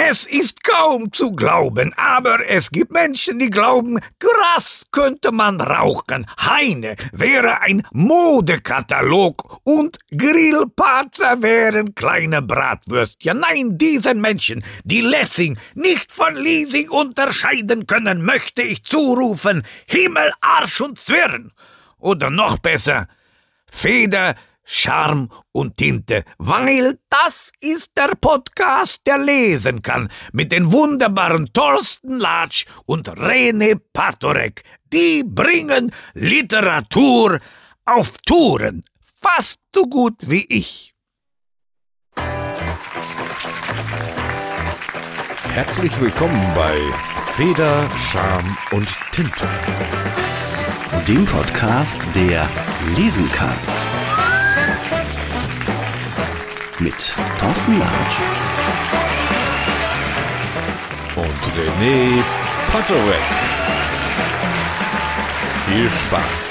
Es ist kaum zu glauben, aber es gibt Menschen, die glauben, Gras könnte man rauchen, Heine wäre ein Modekatalog und Grillparzer wären kleine Bratwürstchen. Nein, diesen Menschen, die Lessing nicht von Leasing unterscheiden können, möchte ich zurufen, Himmel, Arsch und Zwirn. Oder noch besser, Feder, Charme und Tinte, weil das ist der Podcast, der lesen kann, mit den wunderbaren Thorsten Latsch und Rene Patorek. Die bringen Literatur auf Touren, fast so gut wie ich. Herzlich willkommen bei Feder, Charme und Tinte. Dem Podcast, der lesen kann. Mit Thorsten Latsch. Und René Potterweg. Viel Spaß.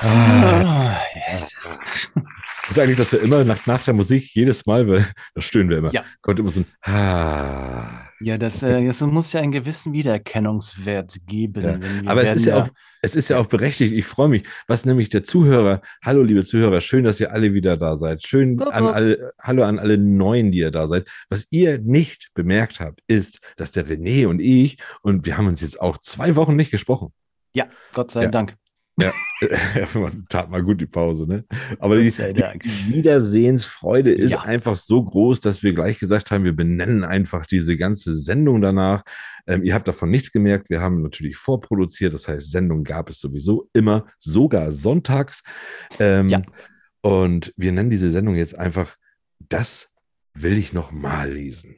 Ah, yes. Das ist eigentlich, dass wir immer nach, nach der Musik jedes Mal, weil das stöhnen wir immer, Ja. kommt immer so ein Ah. Ja, das, äh, das muss ja einen gewissen Wiedererkennungswert geben. Ja. Aber es ist ja auch, es ist ja auch berechtigt. Ich freue mich, was nämlich der Zuhörer, hallo liebe Zuhörer, schön, dass ihr alle wieder da seid. Schön Guck, an alle, hallo an alle Neuen, die ihr da seid. Was ihr nicht bemerkt habt, ist, dass der René und ich, und wir haben uns jetzt auch zwei Wochen nicht gesprochen. Ja, Gott sei Ja. Dank. Ja, man tat mal gut die Pause, ne? Aber die, die Wiedersehensfreude ist Ja. einfach so groß, dass wir gleich gesagt haben, wir benennen einfach diese ganze Sendung danach. Ähm, ihr habt davon nichts gemerkt. Wir haben natürlich vorproduziert. Das heißt, Sendung gab es sowieso immer, sogar sonntags. Ähm, Ja. Und wir nennen diese Sendung jetzt einfach, das will ich noch mal lesen.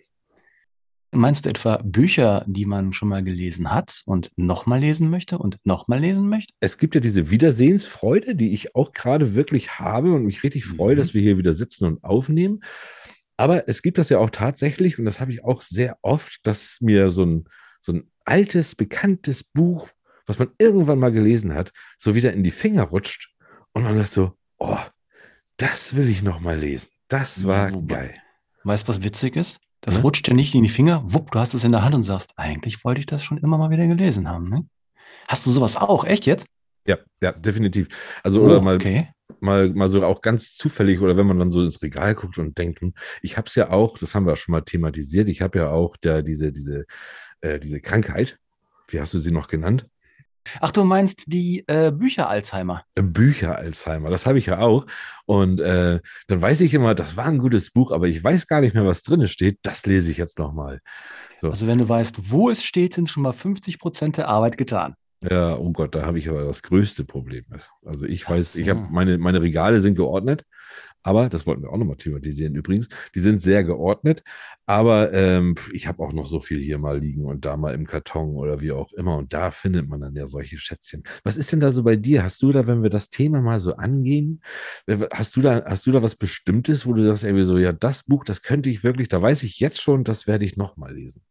Meinst du etwa Bücher, die man schon mal gelesen hat und nochmal lesen möchte und nochmal lesen möchte? es gibt ja diese Wiedersehensfreude, die ich auch gerade wirklich habe und mich richtig freue, Mhm. dass wir hier wieder sitzen und aufnehmen. Aber es gibt das ja auch tatsächlich, und das habe ich auch sehr oft, dass mir so ein, so ein altes, bekanntes Buch, was man irgendwann mal gelesen hat, so wieder in die Finger rutscht und man sagt so, oh, das will ich noch mal lesen. Das war Wobei- geil. Weißt du, was witzig ist? Das Ne? rutscht dir nicht in die Finger. Wupp, du hast es in der Hand und sagst, eigentlich wollte ich das schon immer mal wieder gelesen haben. Ne? Hast du sowas auch? Echt jetzt? Ja, ja, definitiv. Also, oder Oh, mal, okay. mal, mal so auch ganz zufällig oder wenn man dann so ins Regal guckt und denkt, hm, ich habe es ja auch, das haben wir schon mal thematisiert, ich habe ja auch da diese, diese, äh, diese Krankheit. Wie hast du sie noch genannt? Ach, du meinst die äh, Bücher-Alzheimer. Äh, Bücher-Alzheimer, das habe ich ja auch. Und äh, dann weiß ich immer, das war ein gutes Buch, aber ich weiß gar nicht mehr, was drin steht. Das lese ich jetzt nochmal. So. Also wenn du weißt, wo es steht, sind schon mal 50 Prozent der Arbeit getan. Ja, oh Gott, da habe ich aber das größte Problem mit. Also ich weiß, ich so. habe meine, meine Regale sind geordnet, aber das wollten wir auch nochmal thematisieren übrigens. Die sind sehr geordnet, aber ähm, ich habe auch noch so viel hier mal liegen und da mal im Karton oder wie auch immer. Und da findet man dann ja solche Schätzchen. Was ist denn da so bei dir? Hast du da, wenn wir das Thema mal so angehen, äh, hast du da, hast du da was Bestimmtes, wo du sagst, irgendwie so, ja, das Buch, das könnte ich wirklich, da weiß ich jetzt schon, das werde ich nochmal lesen.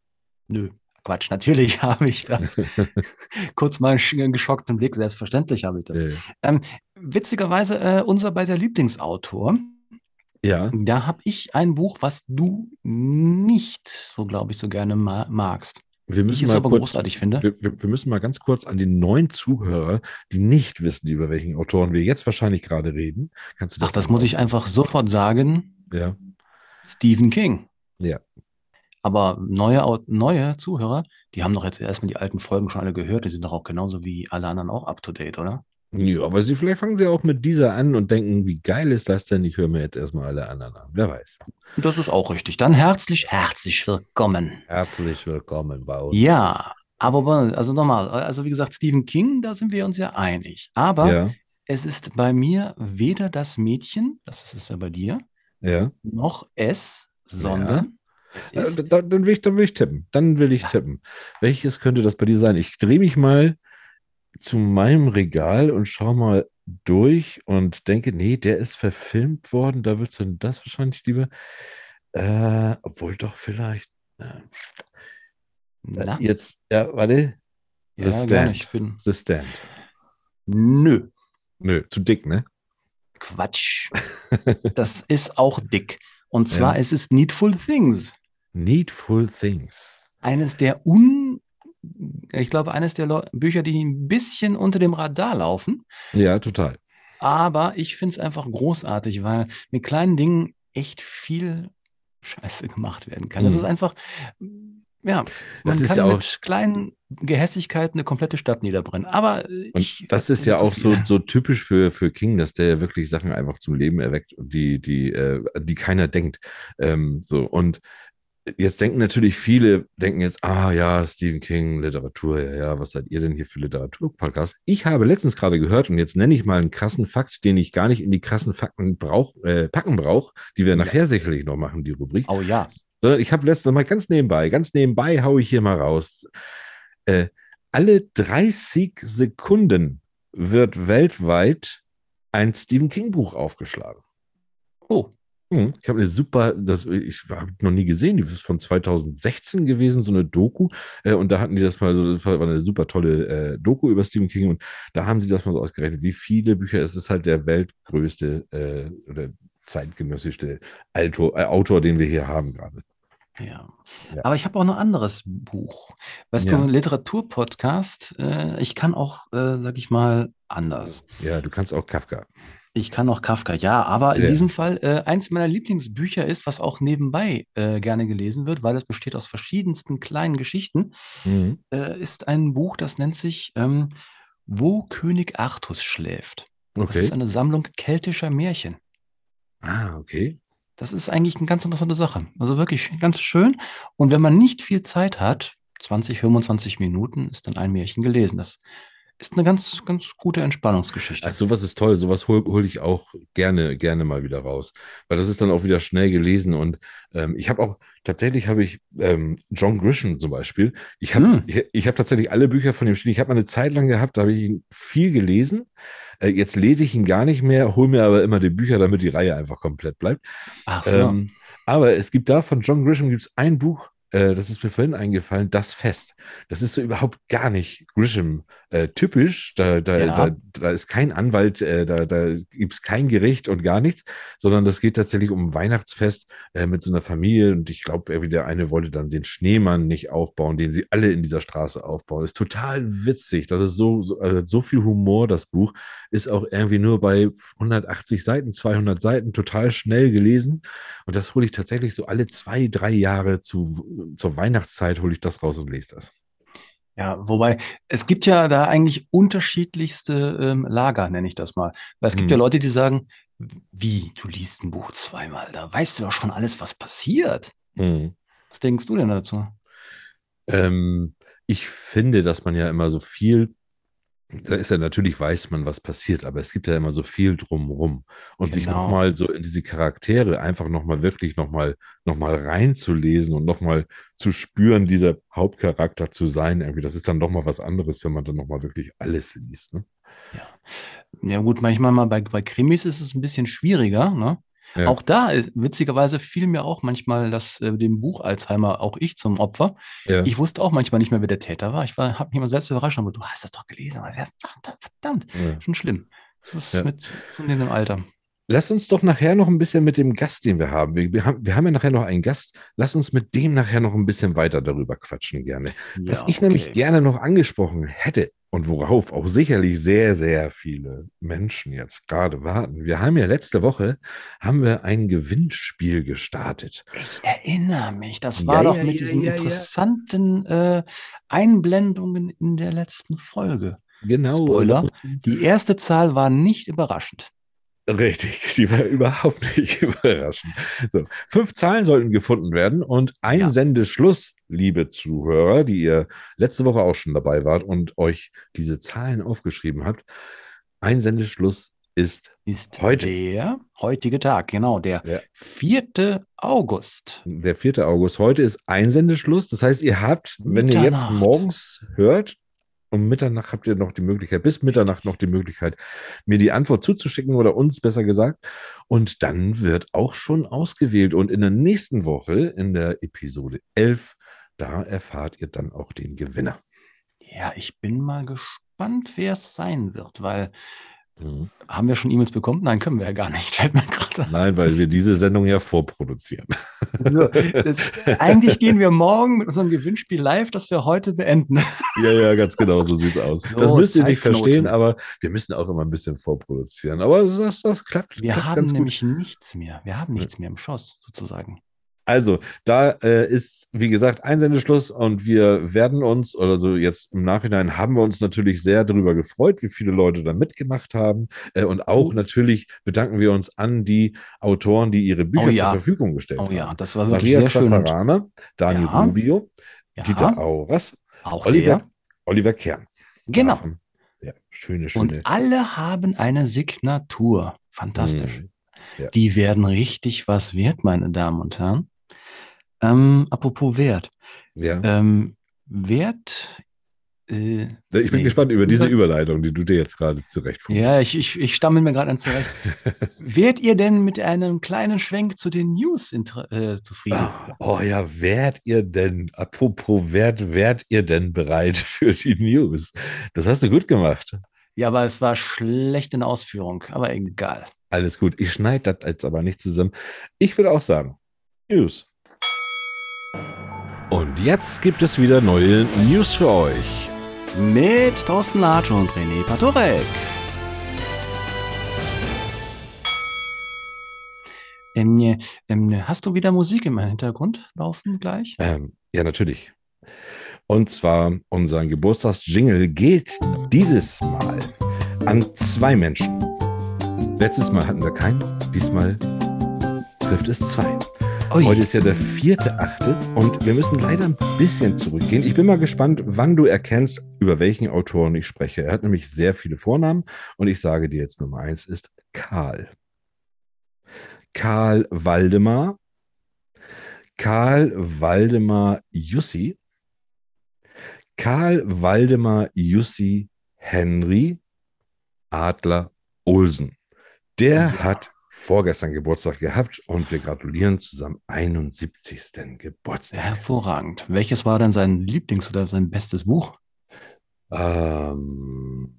Nö, Quatsch, natürlich habe ich das. Kurz mal einen sch- geschockten Blick, selbstverständlich habe ich das. Äh, Ähm, witzigerweise, äh, unser beider Lieblingsautor, ja, da habe ich ein Buch, was du nicht so, glaube ich, so gerne ma magst. wir Ich müssen es mal aber kurz, großartig finde. Wir, wir, wir müssen mal ganz kurz an die neuen Zuhörer, die nicht wissen, über welchen Autoren wir jetzt wahrscheinlich gerade reden. Kannst du das Ach, das muss ich einfach sofort sagen. Ja, Stephen King. Ja. Aber neue, neue Zuhörer, die haben doch jetzt erstmal die alten Folgen schon alle gehört. Die sind doch auch genauso wie alle anderen auch up to date, oder? Ja aber sie, vielleicht fangen sie auch mit dieser an und denken, wie geil ist das denn? Ich höre mir jetzt erstmal alle anderen an. Wer weiß. Das ist auch richtig. Dann herzlich, herzlich willkommen. Herzlich willkommen bei uns. Ja, aber also nochmal, also wie gesagt, Stephen King, da sind wir uns ja einig. Aber Ja, es ist bei mir weder das Mädchen, das ist es ja bei dir, ja. noch es, sondern Äh, ist da- Dann will ich, dann will ich tippen. Dann will ich Ja. tippen. Welches könnte das bei dir sein? Ich drehe mich mal zu meinem Regal und schaue mal durch und denke, nee, der ist verfilmt worden. Da willst du denn das wahrscheinlich lieber. Äh, obwohl doch vielleicht. Äh, na, jetzt, ja, warte. The ja, Stand. ich bin, The Stand. nö, Nö, zu dick, ne? Quatsch. Das ist auch dick. Und zwar Ja. es ist Needful Things. Needful Things. Eines der un, ich glaube, eines der Leu- Bücher, die ein bisschen unter dem Radar laufen. Ja, total. Aber ich finde es einfach großartig, weil mit kleinen Dingen echt viel Scheiße gemacht werden kann. Das Mhm. ist einfach, ja, man Das ist kann ja mit kleinen Gehässigkeiten eine komplette Stadt niederbrennen. Aber Und ich, das ist ja auch so, so typisch für, für King, dass der ja wirklich Sachen einfach zum Leben erweckt, die, die, äh, die keiner denkt. Ähm, so, und jetzt denken natürlich viele, denken jetzt, ah ja, Stephen King, Literatur, ja, ja, was seid ihr denn hier für Literatur-Podcast? Ich habe letztens gerade gehört, und jetzt nenne ich mal einen krassen Fakt, den ich gar nicht in die krassen Fakten brauch, äh, packen brauche, die wir nachher sicherlich noch machen, die Rubrik. Oh ja. Sondern ich habe letztens mal ganz nebenbei, ganz nebenbei haue ich hier mal raus. Äh, alle 30 Sekunden wird weltweit ein Stephen King Buch aufgeschlagen. Oh, Ich habe eine super, das ich habe noch nie gesehen, die ist von 2016 gewesen, so eine Doku. Äh, und da hatten die das mal so, das war eine super tolle äh, Doku über Stephen King. Und da haben sie das mal so ausgerechnet, wie viele Bücher, es ist halt der weltgrößte äh, oder zeitgenössischste Autor, äh, Autor, den wir hier haben gerade. ja. Ja. Aber ich habe auch noch ein anderes Buch. Weißt Ja. du, ein Literaturpodcast, äh, ich kann auch, äh, sag ich mal, anders. Ja, du kannst auch Kafka. Ich kann auch Kafka, ja, aber in Ja. diesem Fall äh, eins meiner Lieblingsbücher ist, was auch nebenbei äh, gerne gelesen wird, weil es besteht aus verschiedensten kleinen Geschichten, Mhm. äh, ist ein Buch, das nennt sich ähm, Wo König Artus schläft. Das Okay. ist eine Sammlung keltischer Märchen. Ah, okay. Das ist eigentlich eine ganz interessante Sache. Also wirklich ganz schön. Und wenn man nicht viel Zeit hat, 20, 25 Minuten, ist dann ein Märchen gelesen. Das ist eine ganz, ganz gute Entspannungsgeschichte. Also sowas ist toll, sowas hole hol ich auch gerne, gerne mal wieder raus. Weil das ist dann auch wieder schnell gelesen. Und ähm, ich habe auch, tatsächlich habe ich ähm, John Grisham zum Beispiel. Ich habe Hm. ich, ich hab tatsächlich alle Bücher von ihm stehen. Ich habe mal eine Zeit lang gehabt, da habe ich ihn viel gelesen. Äh, jetzt lese ich ihn gar nicht mehr, hole mir aber immer die Bücher, damit die Reihe einfach komplett bleibt. Ach so. Ähm, aber es gibt da von John Grisham gibt's ein Buch, äh, das ist mir vorhin eingefallen, Das Fest. Das ist so überhaupt gar nicht Grisham äh, typisch. Da, da, Ja. da, da ist kein Anwalt, äh, da, da gibt's kein Gericht und gar nichts, sondern das geht tatsächlich um ein Weihnachtsfest äh, mit so einer Familie. Und ich glaube, irgendwie der eine wollte dann den Schneemann nicht aufbauen, den sie alle in dieser Straße aufbauen. Ist total witzig. Das ist so, so, also so viel Humor, das Buch. Ist auch irgendwie nur bei 180 Seiten, 200 Seiten, total schnell gelesen. Und das hole ich tatsächlich so alle zwei, drei Jahre zu, zur Weihnachtszeit hole ich das raus und lese das. Ja, wobei es gibt ja da eigentlich unterschiedlichste ähm, Lager, nenne ich das mal. Weil es gibt Mhm. ja Leute, die sagen, wie, du liest ein Buch zweimal, da weißt du doch schon alles, was passiert. Mhm. Was denkst du denn dazu? Ähm, ich finde, dass man ja immer so viel, da ist ja natürlich weiß man, was passiert, aber es gibt ja immer so viel drumrum. Und sich Genau. nochmal so in diese Charaktere einfach nochmal wirklich nochmal noch mal reinzulesen und nochmal zu spüren, dieser Hauptcharakter zu sein, irgendwie, das ist dann nochmal was anderes, wenn man dann nochmal wirklich alles liest. Ne? Ja gut, manchmal mal bei, bei Krimis ist es ein bisschen schwieriger, ne? Ja. Auch da ist, witzigerweise fiel mir auch manchmal das, äh, dem Buch Alzheimer auch ich zum Opfer. Ja. Ich wusste auch manchmal nicht mehr, wer der Täter war. Ich war, habe mich mal selbst überrascht, aber du hast das doch gelesen, aber wer, verdammt, Ja. schon schlimm. Das ist mit zunehmendem Alter. Lass uns doch nachher noch ein bisschen mit dem Gast, den wir haben. Wir, wir, haben, wir haben ja nachher noch einen Gast. Lass uns mit dem nachher noch ein bisschen weiter darüber quatschen gerne. Was ich nämlich okay. gerne noch angesprochen hätte und worauf auch sicherlich sehr, sehr viele Menschen jetzt gerade warten. Wir haben ja letzte Woche haben wir ein Gewinnspiel gestartet. Ich erinnere mich, das Ja, war doch ja, mit ja, diesen ja, ja. interessanten äh, Einblendungen in der letzten Folge. Genau. Spoiler, die erste Zahl war nicht überraschend. Richtig, die war überhaupt nicht überraschend. So, fünf Zahlen sollten gefunden werden und ein Ja. Sendeschluss, liebe Zuhörer, die ihr letzte Woche auch schon dabei wart und euch diese Zahlen aufgeschrieben habt. Ein Sendeschluss ist Ist Heute. der heutige Tag, genau, der Ja. 4. August. der 4. August. Heute ist Einsendeschluss. Das heißt, ihr habt, wenn ihr jetzt Mitternacht. morgens hört, um Mitternacht habt ihr noch die Möglichkeit, bis Mitternacht noch die Möglichkeit, mir die Antwort zuzuschicken oder uns besser gesagt. Und dann wird auch schon ausgewählt. Und in der nächsten Woche, in der Episode 11, da erfahrt ihr dann auch den Gewinner. Ja, ich bin mal gespannt, wer es sein wird, weil Mhm. Haben wir schon E-Mails bekommen? Nein, können wir ja gar nicht. Fällt mir gerade ein. Nein, weil wir diese Sendung ja vorproduzieren. So, das, eigentlich gehen wir morgen mit unserem Gewinnspiel live, das wir heute beenden. Ja, ja, ganz genau, so sieht's aus. So, das müsst ihr nicht verstehen, aber wir müssen auch immer ein bisschen vorproduzieren. Aber das, das, klappt, Wir klappt haben ganz gut. nämlich nichts mehr. Wir haben nichts mehr im Schoss, sozusagen. Also, da äh, ist, wie gesagt, Einsendeschluss und wir werden uns, oder so jetzt im Nachhinein haben wir uns natürlich sehr darüber gefreut, wie viele Leute da mitgemacht haben. Äh, und auch Oh. natürlich bedanken wir uns an die Autoren, die ihre Bücher Oh ja. zur Verfügung gestellt Oh haben. ja, das war wirklich Maria sehr schön. Zaffarana, Daniel Ja. Rubio, ja, Dieter Auras, auch Oliver, der. Oliver Kern. Genau. Ja, schöne, schöne. Und alle haben eine Signatur. Fantastisch. Mhm. Ja. Die werden richtig was wert, meine Damen und Herren. Ähm, apropos Wert. Ja. Ähm, Wert. Äh, ich bin nee. gespannt über diese Über- Überleitung, die du dir jetzt gerade zurecht ja, ich, ich, ich stammel mir gerade an zurecht. Wärt ihr denn mit einem kleinen Schwenk zu den News äh, zufrieden? Ah, Oh ja, wärt ihr denn, apropos Wert, wärt ihr denn bereit für die News? Das hast du gut gemacht. Ja, aber es war schlecht in Ausführung, aber egal. Alles gut. Ich schneide das jetzt aber nicht zusammen. Ich würde auch sagen, News. Und jetzt gibt es wieder neue News für euch. Mit Thorsten Latsch und René Patorek. Ähm, ähm, hast du wieder Musik im Hintergrund laufen gleich? Ähm, ja, natürlich. Und zwar unser Geburtstagsjingle geht dieses Mal an zwei Menschen. Letztes Mal hatten wir keinen, diesmal trifft es zwei. Ui. Heute ist ja der vierte, achte und wir müssen leider ein bisschen zurückgehen. Ich bin mal gespannt, wann du erkennst, über welchen Autoren ich spreche. Er hat nämlich sehr viele Vornamen und ich sage dir jetzt Nummer eins ist Karl. Karl Waldemar. Karl Waldemar Jussi. Karl Waldemar Jussi Henry Adler Olsen. Der Ja. hat vorgestern Geburtstag gehabt und wir gratulieren zu seinem 71. Geburtstag. Hervorragend. Welches war denn sein Lieblings- oder sein bestes Buch? Ähm,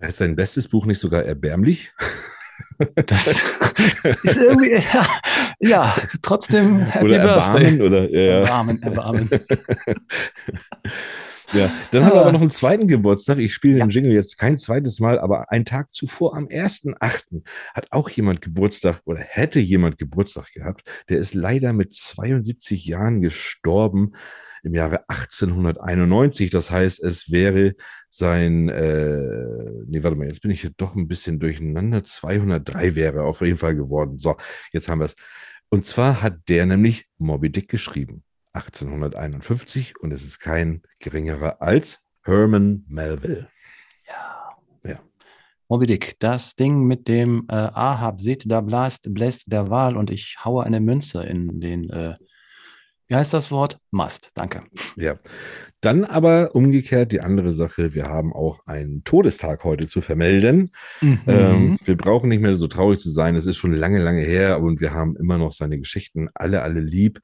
ist sein bestes Buch nicht sogar erbärmlich? Das, ist irgendwie, ja, ja trotzdem Happy oder Birthday. Erbarmen? Oder, ja. Erbarmen, Erbarmen. Ja, dann haben wir Ah. aber noch einen zweiten Geburtstag. Ich spiele Ja. den Jingle jetzt kein zweites Mal, aber einen Tag zuvor, am 1.8., hat auch jemand Geburtstag oder hätte jemand Geburtstag gehabt. Der ist leider mit 72 Jahren gestorben im Jahre 1891. Das heißt, es wäre sein, äh, nee, warte mal, jetzt bin ich hier doch ein bisschen durcheinander. 203 wäre auf jeden Fall geworden. So, jetzt haben wir es. Und zwar hat der nämlich Moby Dick geschrieben. 1851 und es ist kein geringerer als Herman Melville. Ja. Ja. Moby Dick, das Ding mit dem äh, Ahab, seht, da blast, bläst der Wal und ich haue eine Münze in den, äh, wie heißt das Wort? Mast, danke. Ja. Dann aber umgekehrt die andere Sache, wir haben auch einen Todestag heute zu vermelden. Mhm. Ähm, wir brauchen nicht mehr so traurig zu sein. Es ist schon lange, lange her und wir haben immer noch seine Geschichten alle, alle lieb.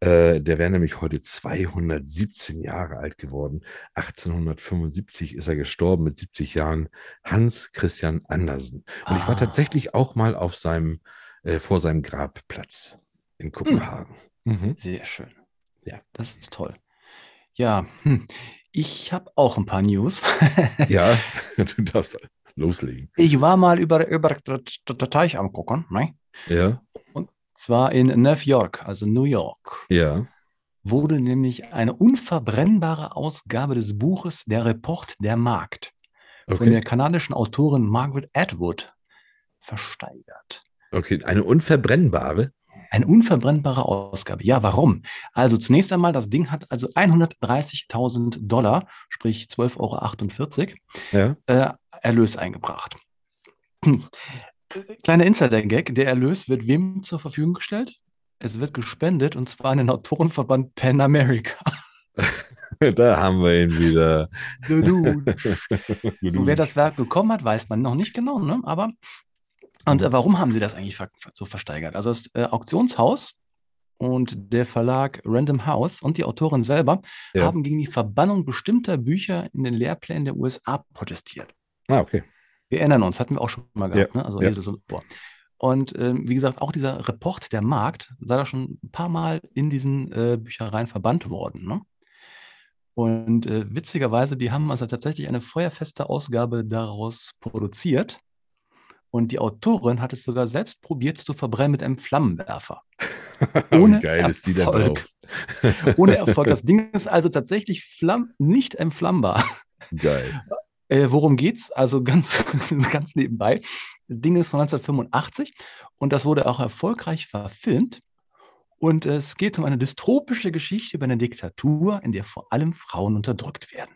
Äh, der wäre nämlich heute 217 Jahre alt geworden. 1875 ist er gestorben mit 70 Jahren. Hans Christian Andersen. Und ich war Ah. tatsächlich auch mal auf seinem, äh, vor seinem Grabplatz in Kopenhagen. Mhm. Sehr schön. Ja. Das ist toll. Ja, hm. ich habe auch ein paar News. Ja, du darfst loslegen. Ich war mal über, über der der Teich angucken, ne? Ja, Zwar in New York, also New York, ja. wurde nämlich eine unverbrennbare Ausgabe des Buches Der Report der Markt von Okay. der kanadischen Autorin Margaret Atwood versteigert. Okay, eine unverbrennbare. Eine unverbrennbare Ausgabe. Ja, warum? Also zunächst einmal, das Ding hat also 130.000 Dollar, sprich 12,48 Euro, Ja. äh, Erlös eingebracht. Hm. Kleiner Insider-Gag, der Erlös wird wem zur Verfügung gestellt? Es wird gespendet und zwar an den Autorenverband Pan America. Da haben wir ihn wieder. Du, du. So, wer das Werk bekommen hat, weiß man noch nicht genau, ne? aber und äh, warum haben sie das eigentlich ver so versteigert? Also das äh, Auktionshaus und der Verlag Random House und die Autorin selber Ja. haben gegen die Verbannung bestimmter Bücher in den Lehrplänen der USA protestiert. Ah, okay. Wir erinnern uns, hatten wir auch schon mal gehabt, Ja, ne? Also ja. Esel und Boah. Und ähm, wie gesagt, auch dieser Report der Markt sei da schon ein paar Mal in diesen äh, Büchereien verbannt worden. Ne? Und äh, witzigerweise, die haben also tatsächlich eine feuerfeste Ausgabe daraus produziert. Und die Autorin hat es sogar selbst probiert zu verbrennen mit einem Flammenwerfer. Ohne Erfolg. Ohne Erfolg. Das Ding ist also tatsächlich flamm nicht entflammbar. Geil. Äh, worum geht's? Also ganz, ganz nebenbei. Das Ding ist von 1985 und das wurde auch erfolgreich verfilmt. Und äh, es geht um eine dystopische Geschichte über eine Diktatur, in der vor allem Frauen unterdrückt werden.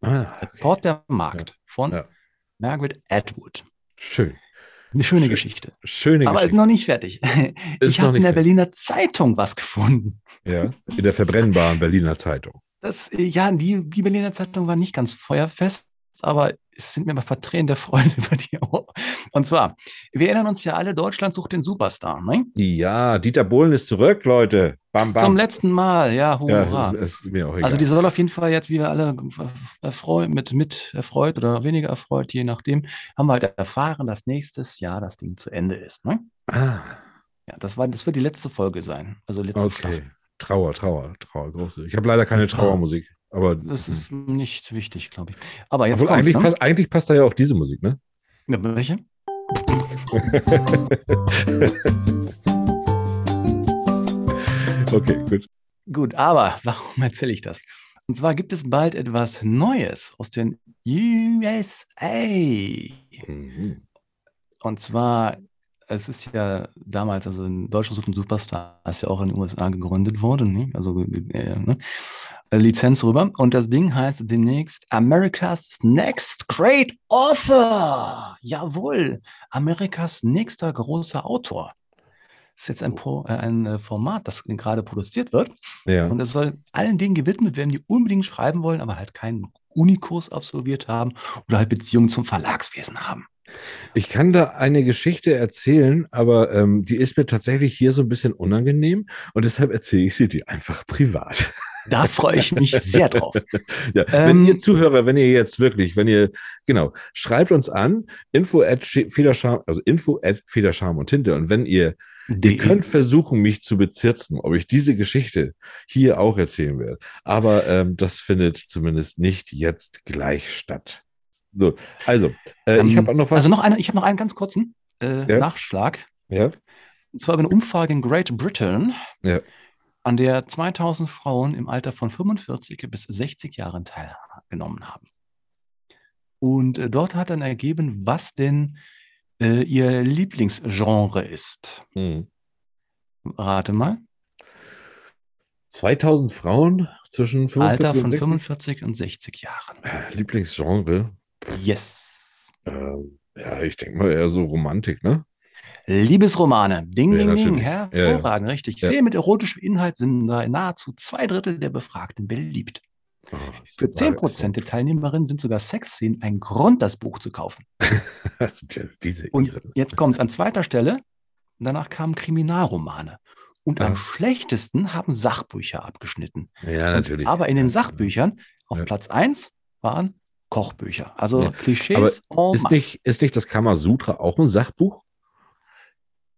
Ah, Report der Markt von Ja. Margaret Atwood. schön. Eine schöne Schön. Geschichte. Schöne Aber Geschichte. noch nicht fertig. Ist ich habe in der fertig. Berliner Zeitung was gefunden. Ja, in der verbrennbaren Berliner Zeitung. Das, ja, die, die Berliner Zeitung war nicht ganz feuerfest, aber es sind mir mal Vertränen der Freude über die. Und zwar, wir erinnern uns ja alle, Deutschland sucht den Superstar, ne? Ja, Dieter Bohlen ist zurück, Leute. Bam, bam. Zum letzten Mal, ja, ja, hurra. ist, ist mir auch egal. also die soll auf jeden Fall jetzt, wie wir alle erfreut, mit, mit erfreut oder weniger erfreut, je nachdem, haben wir halt erfahren, dass nächstes Jahr das Ding zu Ende ist, ne? ah, Ja, das, war, das wird die letzte Folge sein, also letzte Staffel. okay. Trauer, Trauer, Trauer, große. Ich habe leider keine Trauermusik, aber Das ist nicht wichtig, glaube ich. Aber jetzt Obwohl, eigentlich, ne? passt, eigentlich passt da ja auch diese Musik, ne? Ja, welche? Okay, gut. Gut, aber warum erzähle ich das? Und zwar gibt es bald etwas Neues aus den USA. Mhm. Und zwar, es ist ja damals, also in Deutschland sucht ein Superstar, ist ja auch in den USA gegründet worden, ne? also äh, ne? Äh, Lizenz rüber. Und das Ding heißt demnächst America's Next Great Author. Jawohl, Amerikas nächster großer Autor. Das ist jetzt ein, Pro, äh, ein äh, Format, das gerade produziert wird. Ja. Und es soll allen denen gewidmet werden, die unbedingt schreiben wollen, aber halt keinen Unikurs absolviert haben oder halt Beziehungen zum Verlagswesen haben. Ich kann da eine Geschichte erzählen, aber ähm, die ist mir tatsächlich hier so ein bisschen unangenehm und deshalb erzähle ich sie dir einfach privat. Da freue ich mich sehr drauf. Ja, Ähm, wenn ihr Zuhörer, wenn ihr jetzt wirklich, wenn ihr, genau, schreibt uns an, info at Sch- Federscham, also info at Federscham und Tinte und wenn ihr, ihr könnt versuchen, mich zu bezirzen, ob ich diese Geschichte hier auch erzählen werde, aber ähm, das findet zumindest nicht jetzt gleich statt. So, also, äh, ich Ähm, habe noch was. Also noch eine, ich habe noch einen ganz kurzen äh, Ja. Nachschlag. ja, Und zwar über eine Umfrage in Great Britain, Ja. An der 2000 Frauen im Alter von 45 bis 60 Jahren teilgenommen haben. Und äh, dort hat dann ergeben, was denn äh, ihr Lieblingsgenre ist. hm. Rate mal. 2000 Frauen zwischen 45 Alter und von 60? 45 und 60 Jahren. Lieblingsgenre. Yes. Ähm, ja, ich denke mal eher so Romantik, ne? Liebesromane. Ding, Ja, ding, ding. natürlich. Ja. Hervorragend, richtig. Ja. Serien mit erotischem Inhalt sind nahezu zwei Drittel der Befragten beliebt. Oh, Für 10% der Teilnehmerinnen sind sogar Sexszenen ein Grund, das Buch zu kaufen. Diese Und jetzt kommt es an zweiter Stelle. Danach kamen Kriminalromane. Und Ja. am schlechtesten haben Sachbücher abgeschnitten. Ja, Und- natürlich. aber in den. Sachbüchern auf Ja. Platz 1 waren Kochbücher. Also Ja. Klischees en Ist nicht, ist nicht das Kamasutra auch ein Sachbuch?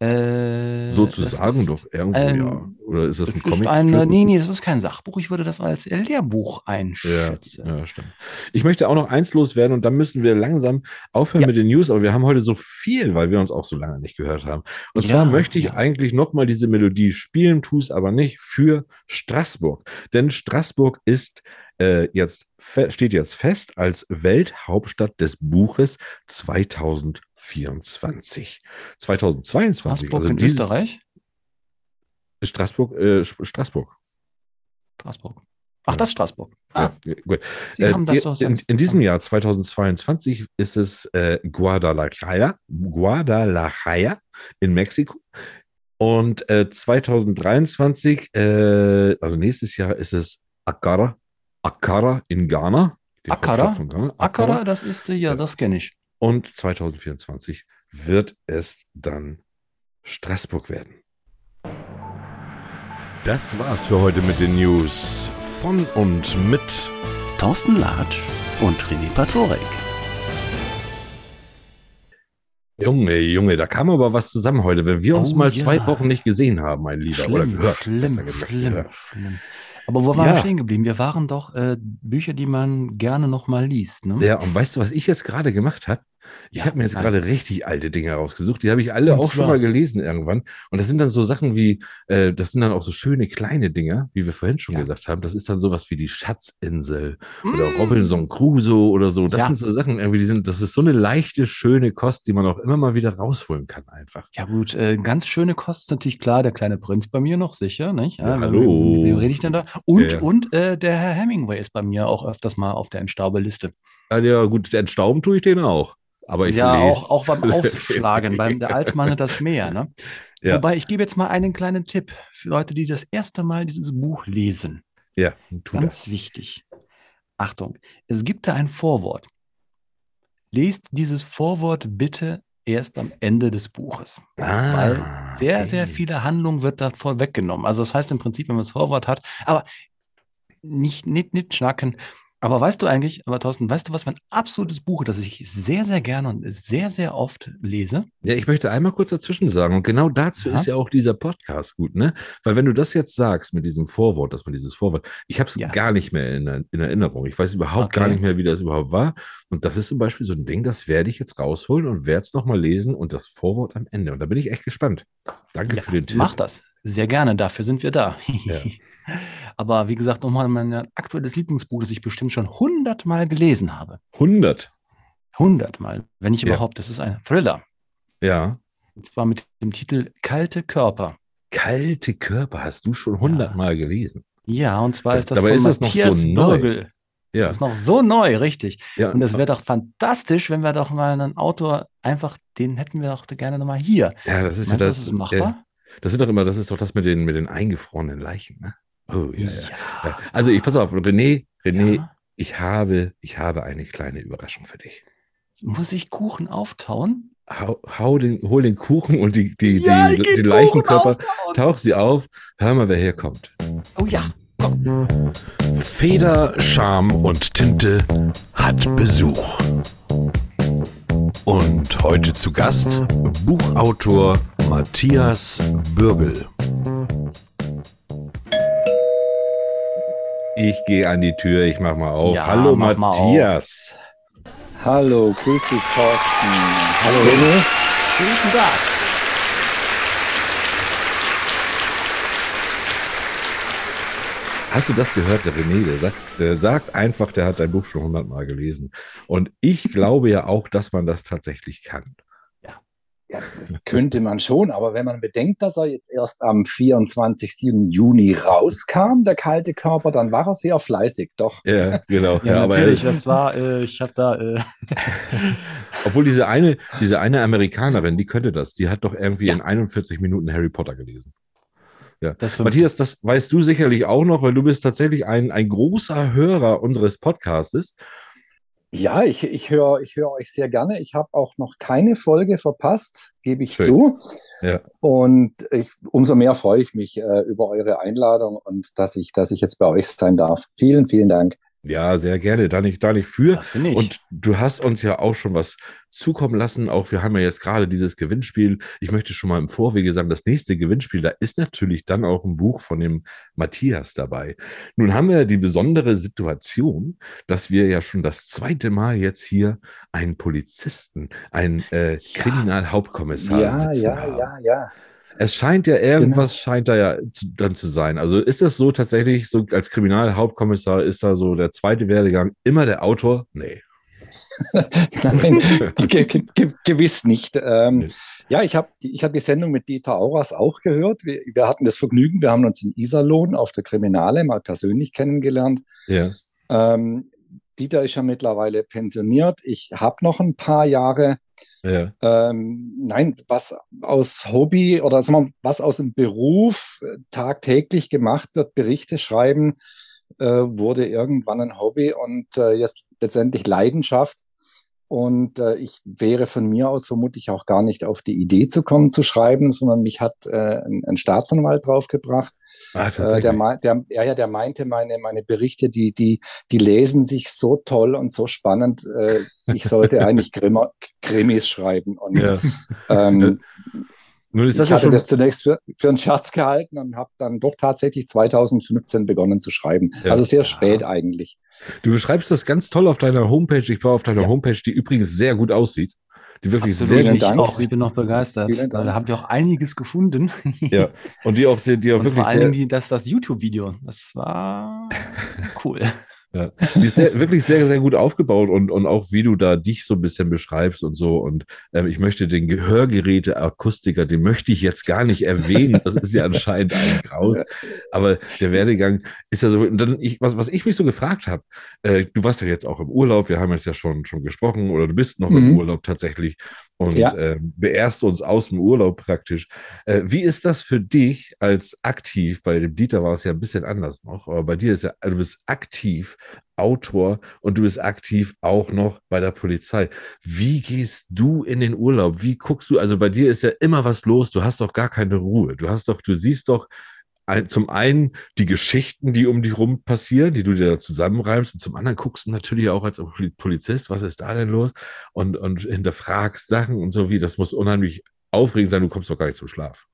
Äh, Sozusagen ist, doch irgendwo, ähm, ja. Oder ist das ein Comic? ein, nee, nee, das ist kein Sachbuch. Ich würde das als Lehrbuch Ja, einschätzen. ja, stimmt. Ich möchte auch noch eins loswerden und dann müssen wir langsam aufhören Ja. mit den News, aber wir haben heute so viel, weil wir uns auch so lange nicht gehört haben. Und Ja, zwar möchte ich ja. eigentlich nochmal diese Melodie spielen, tu es aber nicht für Straßburg. Denn Straßburg ist äh, jetzt, steht jetzt fest als Welthauptstadt des Buches 2024. 2022, Straßburg also in dieses, Österreich? Straßburg, äh, Straßburg. Straßburg. Ach, das ist Straßburg. Ah, Ja, gut. Äh, die- doch in, in diesem Jahr 2022 ist es äh, Guadalajara, Guadalajara in Mexiko. Und äh, 2023, äh, also nächstes Jahr ist es Accra, Accra in Ghana. Accra? Ghana. Accra, das ist, äh, ja, Ja. das kenne ich. Und 2024 wird es dann Straßburg werden. Das war's für heute mit den News von und mit Thorsten Latsch und René Patorek. Junge, Junge, da kam aber was zusammen heute, wenn wir uns Oh, mal ja. zwei Wochen nicht gesehen haben, mein Lieber. oder Schlimm, gehört. schlimm, gesagt, schlimm, gehört. schlimm. Aber wo waren Ja. wir stehen geblieben? Wir waren doch äh, Bücher, die man gerne noch mal liest. Ne? Ja, und weißt du, was ich jetzt gerade gemacht habe? Ich Ja, habe mir jetzt gerade richtig alte Dinge rausgesucht. Die habe ich alle Und auch schon zwar? mal gelesen irgendwann. Und das sind dann so Sachen wie, äh, das sind dann auch so schöne kleine Dinger, wie wir vorhin schon Ja. gesagt haben. Das ist dann sowas wie die Schatzinsel oder Mm. Robinson Crusoe oder so. Das Ja. sind so Sachen irgendwie, die sind, das ist so eine leichte, schöne Kost, die man auch immer mal wieder rausholen kann einfach. Ja gut, äh, ganz schöne Kost ist natürlich klar, der kleine Prinz bei mir noch sicher, nicht? Ja, hallo. Mit wem rede ich denn da? Und, und äh, der Herr Hemingway ist bei mir auch öfters mal auf der Entstauberliste. Ah, Ja, gut, entstauben tue ich den auch. Aber ich ja, lese. auch, auch beim Aufschlagen, beim der Altmann das Meer, ne? Ja. Wobei, ich gebe jetzt mal einen kleinen Tipp für Leute, die das erste Mal dieses Buch lesen. Ja, tu das. Ganz wichtig. Achtung, es gibt da ein Vorwort. Lest dieses Vorwort bitte erst am Ende des Buches. Weil Ah, sehr, okay. sehr viele Handlungen wird davor weggenommen. Also das heißt im Prinzip, wenn man das Vorwort hat, aber nicht, nicht, nicht schnacken. Aber weißt du eigentlich, aber Thorsten, weißt du, was mein absolutes Buch, das ich sehr, sehr gerne und sehr, sehr oft lese? Ja, ich möchte einmal kurz dazwischen sagen, und genau dazu Ja. ist ja auch dieser Podcast gut, ne? Weil wenn du das jetzt sagst mit diesem Vorwort, dass man dieses Vorwort, ich habe es Ja. gar nicht mehr in, in Erinnerung. Ich weiß überhaupt Okay. gar nicht mehr, wie das überhaupt war. Und das ist zum Beispiel so ein Ding, das werde ich jetzt rausholen und werde es nochmal lesen und das Vorwort am Ende. Und da bin ich echt gespannt. Danke Ja, für den Tipp. Mach das. Sehr gerne, dafür sind wir da. Ja. Aber wie gesagt, nochmal mein aktuelles Lieblingsbuch, das ich bestimmt schon hundertmal gelesen habe. 100. Hundertmal, wenn nicht Ja. überhaupt. Das ist ein Thriller. Ja. Und zwar mit dem Titel Kalte Körper. Kalte Körper hast du schon 100 Mal gelesen. Ja, und zwar Das- ist das dabei von ist so Matthias neu. Bürgel. Ja. Das ist noch so neu, richtig. ja. Und das wäre doch fantastisch, wenn wir doch mal einen Autor einfach, den hätten wir doch gerne nochmal hier. ja, das ist Meinst ja das das. ist machbar? Das sind doch immer, das ist doch das mit den, mit den eingefrorenen Leichen, ne? Oh, ja, ja. Ja. Also ich pass auf, René, René, Ja. ich habe, ich habe eine kleine Überraschung für dich. Muss ich Kuchen auftauen? Hau, hau den, hol den Kuchen und die, die, Ja, die, die Leichenkörper, auftauen. tauch sie auf, hör mal, wer hier kommt. Oh ja. Feder, Charme und Tinte hat Besuch. Und heute zu Gast Buchautor Matthias Bürgel. Ich gehe an die Tür, ich mach mal auf. Ja, Hallo mach mal Matthias. Hallo, grüß dich, Thorsten. Hallo. Guten Tag. Hast du das gehört, der René? Der sagt, der sagt einfach, der hat dein Buch schon hundertmal gelesen. Und ich glaube ja auch, dass man das tatsächlich kann. Ja, das könnte man schon, aber wenn man bedenkt, dass er jetzt erst am 24. Juni rauskam, der kalte Körper, dann war er sehr fleißig, doch. Ja, genau. Ja, aber natürlich. Das war, äh, ich habe da, äh, Obwohl diese eine, diese eine Amerikanerin, die könnte das. Die hat doch irgendwie Ja. in 41 Minuten Harry Potter gelesen. Ja. das Matthias, das weißt du sicherlich auch noch, weil du bist tatsächlich ein, ein großer Hörer unseres Podcastes. Ja, ich, ich höre ich hör euch sehr gerne. Ich habe auch noch keine Folge verpasst, gebe ich Schön. zu. Ja. Und ich, umso mehr freue ich mich äh, über eure Einladung und dass ich, dass ich jetzt bei euch sein darf. Vielen, vielen Dank. Ja, sehr gerne. Da nicht, da nicht für. Ja, ich. Und du hast uns ja auch schon was zukommen lassen. Auch wir haben ja jetzt gerade dieses Gewinnspiel. Ich möchte schon mal im Vorwege sagen, das nächste Gewinnspiel, da ist natürlich dann auch ein Buch von dem Matthias dabei. Nun haben wir die besondere Situation, dass wir ja schon das zweite Mal jetzt hier einen Polizisten, einen äh, Kriminalhauptkommissar Ja, sitzen ja, haben. ja, ja. Es scheint ja irgendwas scheint da ja zu, dann zu sein. Also ist das so tatsächlich so als Kriminalhauptkommissar ist da so der zweite Werdegang immer der Autor? Nee. Nein, ge ge gewiss nicht. Ähm, Nee. Ja, ich habe ich hab die Sendung mit Dieter Auras auch gehört. Wir, wir hatten das Vergnügen, wir haben uns in Iserlohn auf der Kriminale mal persönlich kennengelernt. Ja. Ähm, Dieter ist ja mittlerweile pensioniert. Ich habe noch ein paar Jahre. Ja. Ähm, nein, was aus Hobby oder wir, was aus dem Beruf tagtäglich gemacht wird, Berichte schreiben, äh, wurde irgendwann ein Hobby und äh, jetzt letztendlich Leidenschaft. Und äh, ich wäre von mir aus vermutlich auch gar nicht auf die Idee zu kommen zu schreiben, sondern mich hat äh, ein, ein Staatsanwalt draufgebracht. Ah, äh, der, der, ja, ja, der meinte, meine, meine Berichte, die, die, die lesen sich so toll und so spannend. Äh, ich sollte eigentlich Grimmer, Krimis schreiben. Und ja. ähm, Nun ist das ich ja hatte das zunächst für, für einen Scherz gehalten und habe dann doch tatsächlich 2015 begonnen zu schreiben. Ja. Also sehr spät ja. eigentlich. Du beschreibst das ganz toll auf deiner Homepage. Ich war auf deiner ja. Homepage, die übrigens sehr gut aussieht. Die wirklich Absolut, sehr gut. Auch, ich bin noch begeistert. Da habt ihr auch einiges gefunden. Ja, und die auch sehr, die auch und wirklich vor allen Dingen das, das YouTube-Video. Das war cool. Ja. Die ist sehr, wirklich sehr, sehr gut aufgebaut und, und auch wie du da dich so ein bisschen beschreibst und so. Und ähm, ich möchte den Gehörgeräte-Akustiker, den möchte ich jetzt gar nicht erwähnen. Das ist ja anscheinend ein Graus. Aber der Werdegang ist ja so. Und dann, ich, was, was ich mich so gefragt habe, äh, du warst ja jetzt auch im Urlaub, wir haben jetzt ja schon, schon gesprochen, oder du bist noch mhm. im Urlaub tatsächlich und ja. äh, beehrst uns aus dem Urlaub praktisch. Äh, wie ist das für dich als aktiv? Bei dem Dieter war es ja ein bisschen anders noch, aber bei dir ist ja, du bist aktiv Autor und du bist aktiv auch noch bei der Polizei. Wie gehst du in den Urlaub? Wie guckst du? Also bei dir ist ja immer was los. Du hast doch gar keine Ruhe. Du hast doch, du siehst doch zum einen die Geschichten, die um dich rum passieren, die du dir da zusammenreimst, und zum anderen guckst du natürlich auch als Polizist, was ist da denn los? Und, und hinterfragst Sachen und so wie, das muss unheimlich aufregend sein, du kommst doch gar nicht zum Schlaf.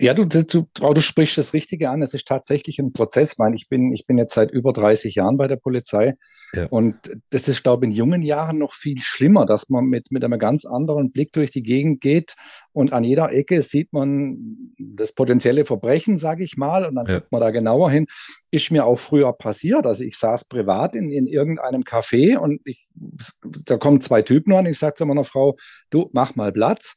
Ja, du, du, du sprichst das Richtige an. Es ist tatsächlich ein Prozess. Ich, meine, ich, bin, ich bin jetzt seit über 30 Jahren bei der Polizei. Ja. Und das ist, glaube ich, in jungen Jahren noch viel schlimmer, dass man mit, mit einem ganz anderen Blick durch die Gegend geht. Und an jeder Ecke sieht man das potenzielle Verbrechen, sage ich mal. Und dann ja. guckt man da genauer hin. Ist mir auch früher passiert. Also ich saß privat in, in irgendeinem Café und ich, da kommen zwei Typen an. Ich sage zu meiner Frau, du, mach mal Platz.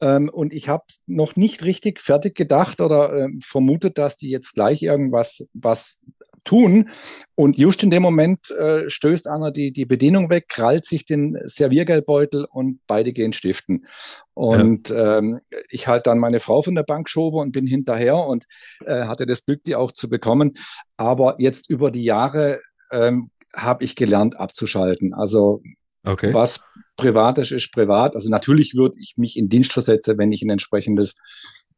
Ähm, und ich habe noch nicht richtig fertig gedacht oder äh, vermutet, dass die jetzt gleich irgendwas was tun. Und just in dem Moment äh, stößt einer die, die Bedienung weg, krallt sich den Serviergeldbeutel und beide gehen stiften. Und ja. ähm, ich halt dann meine Frau von der Bank schobe und bin hinterher und äh, hatte das Glück, die auch zu bekommen. Aber jetzt über die Jahre ähm, habe ich gelernt abzuschalten. Also okay. was privat ist, ist privat. Also natürlich würde ich mich in Dienst versetzen, wenn ich ein entsprechendes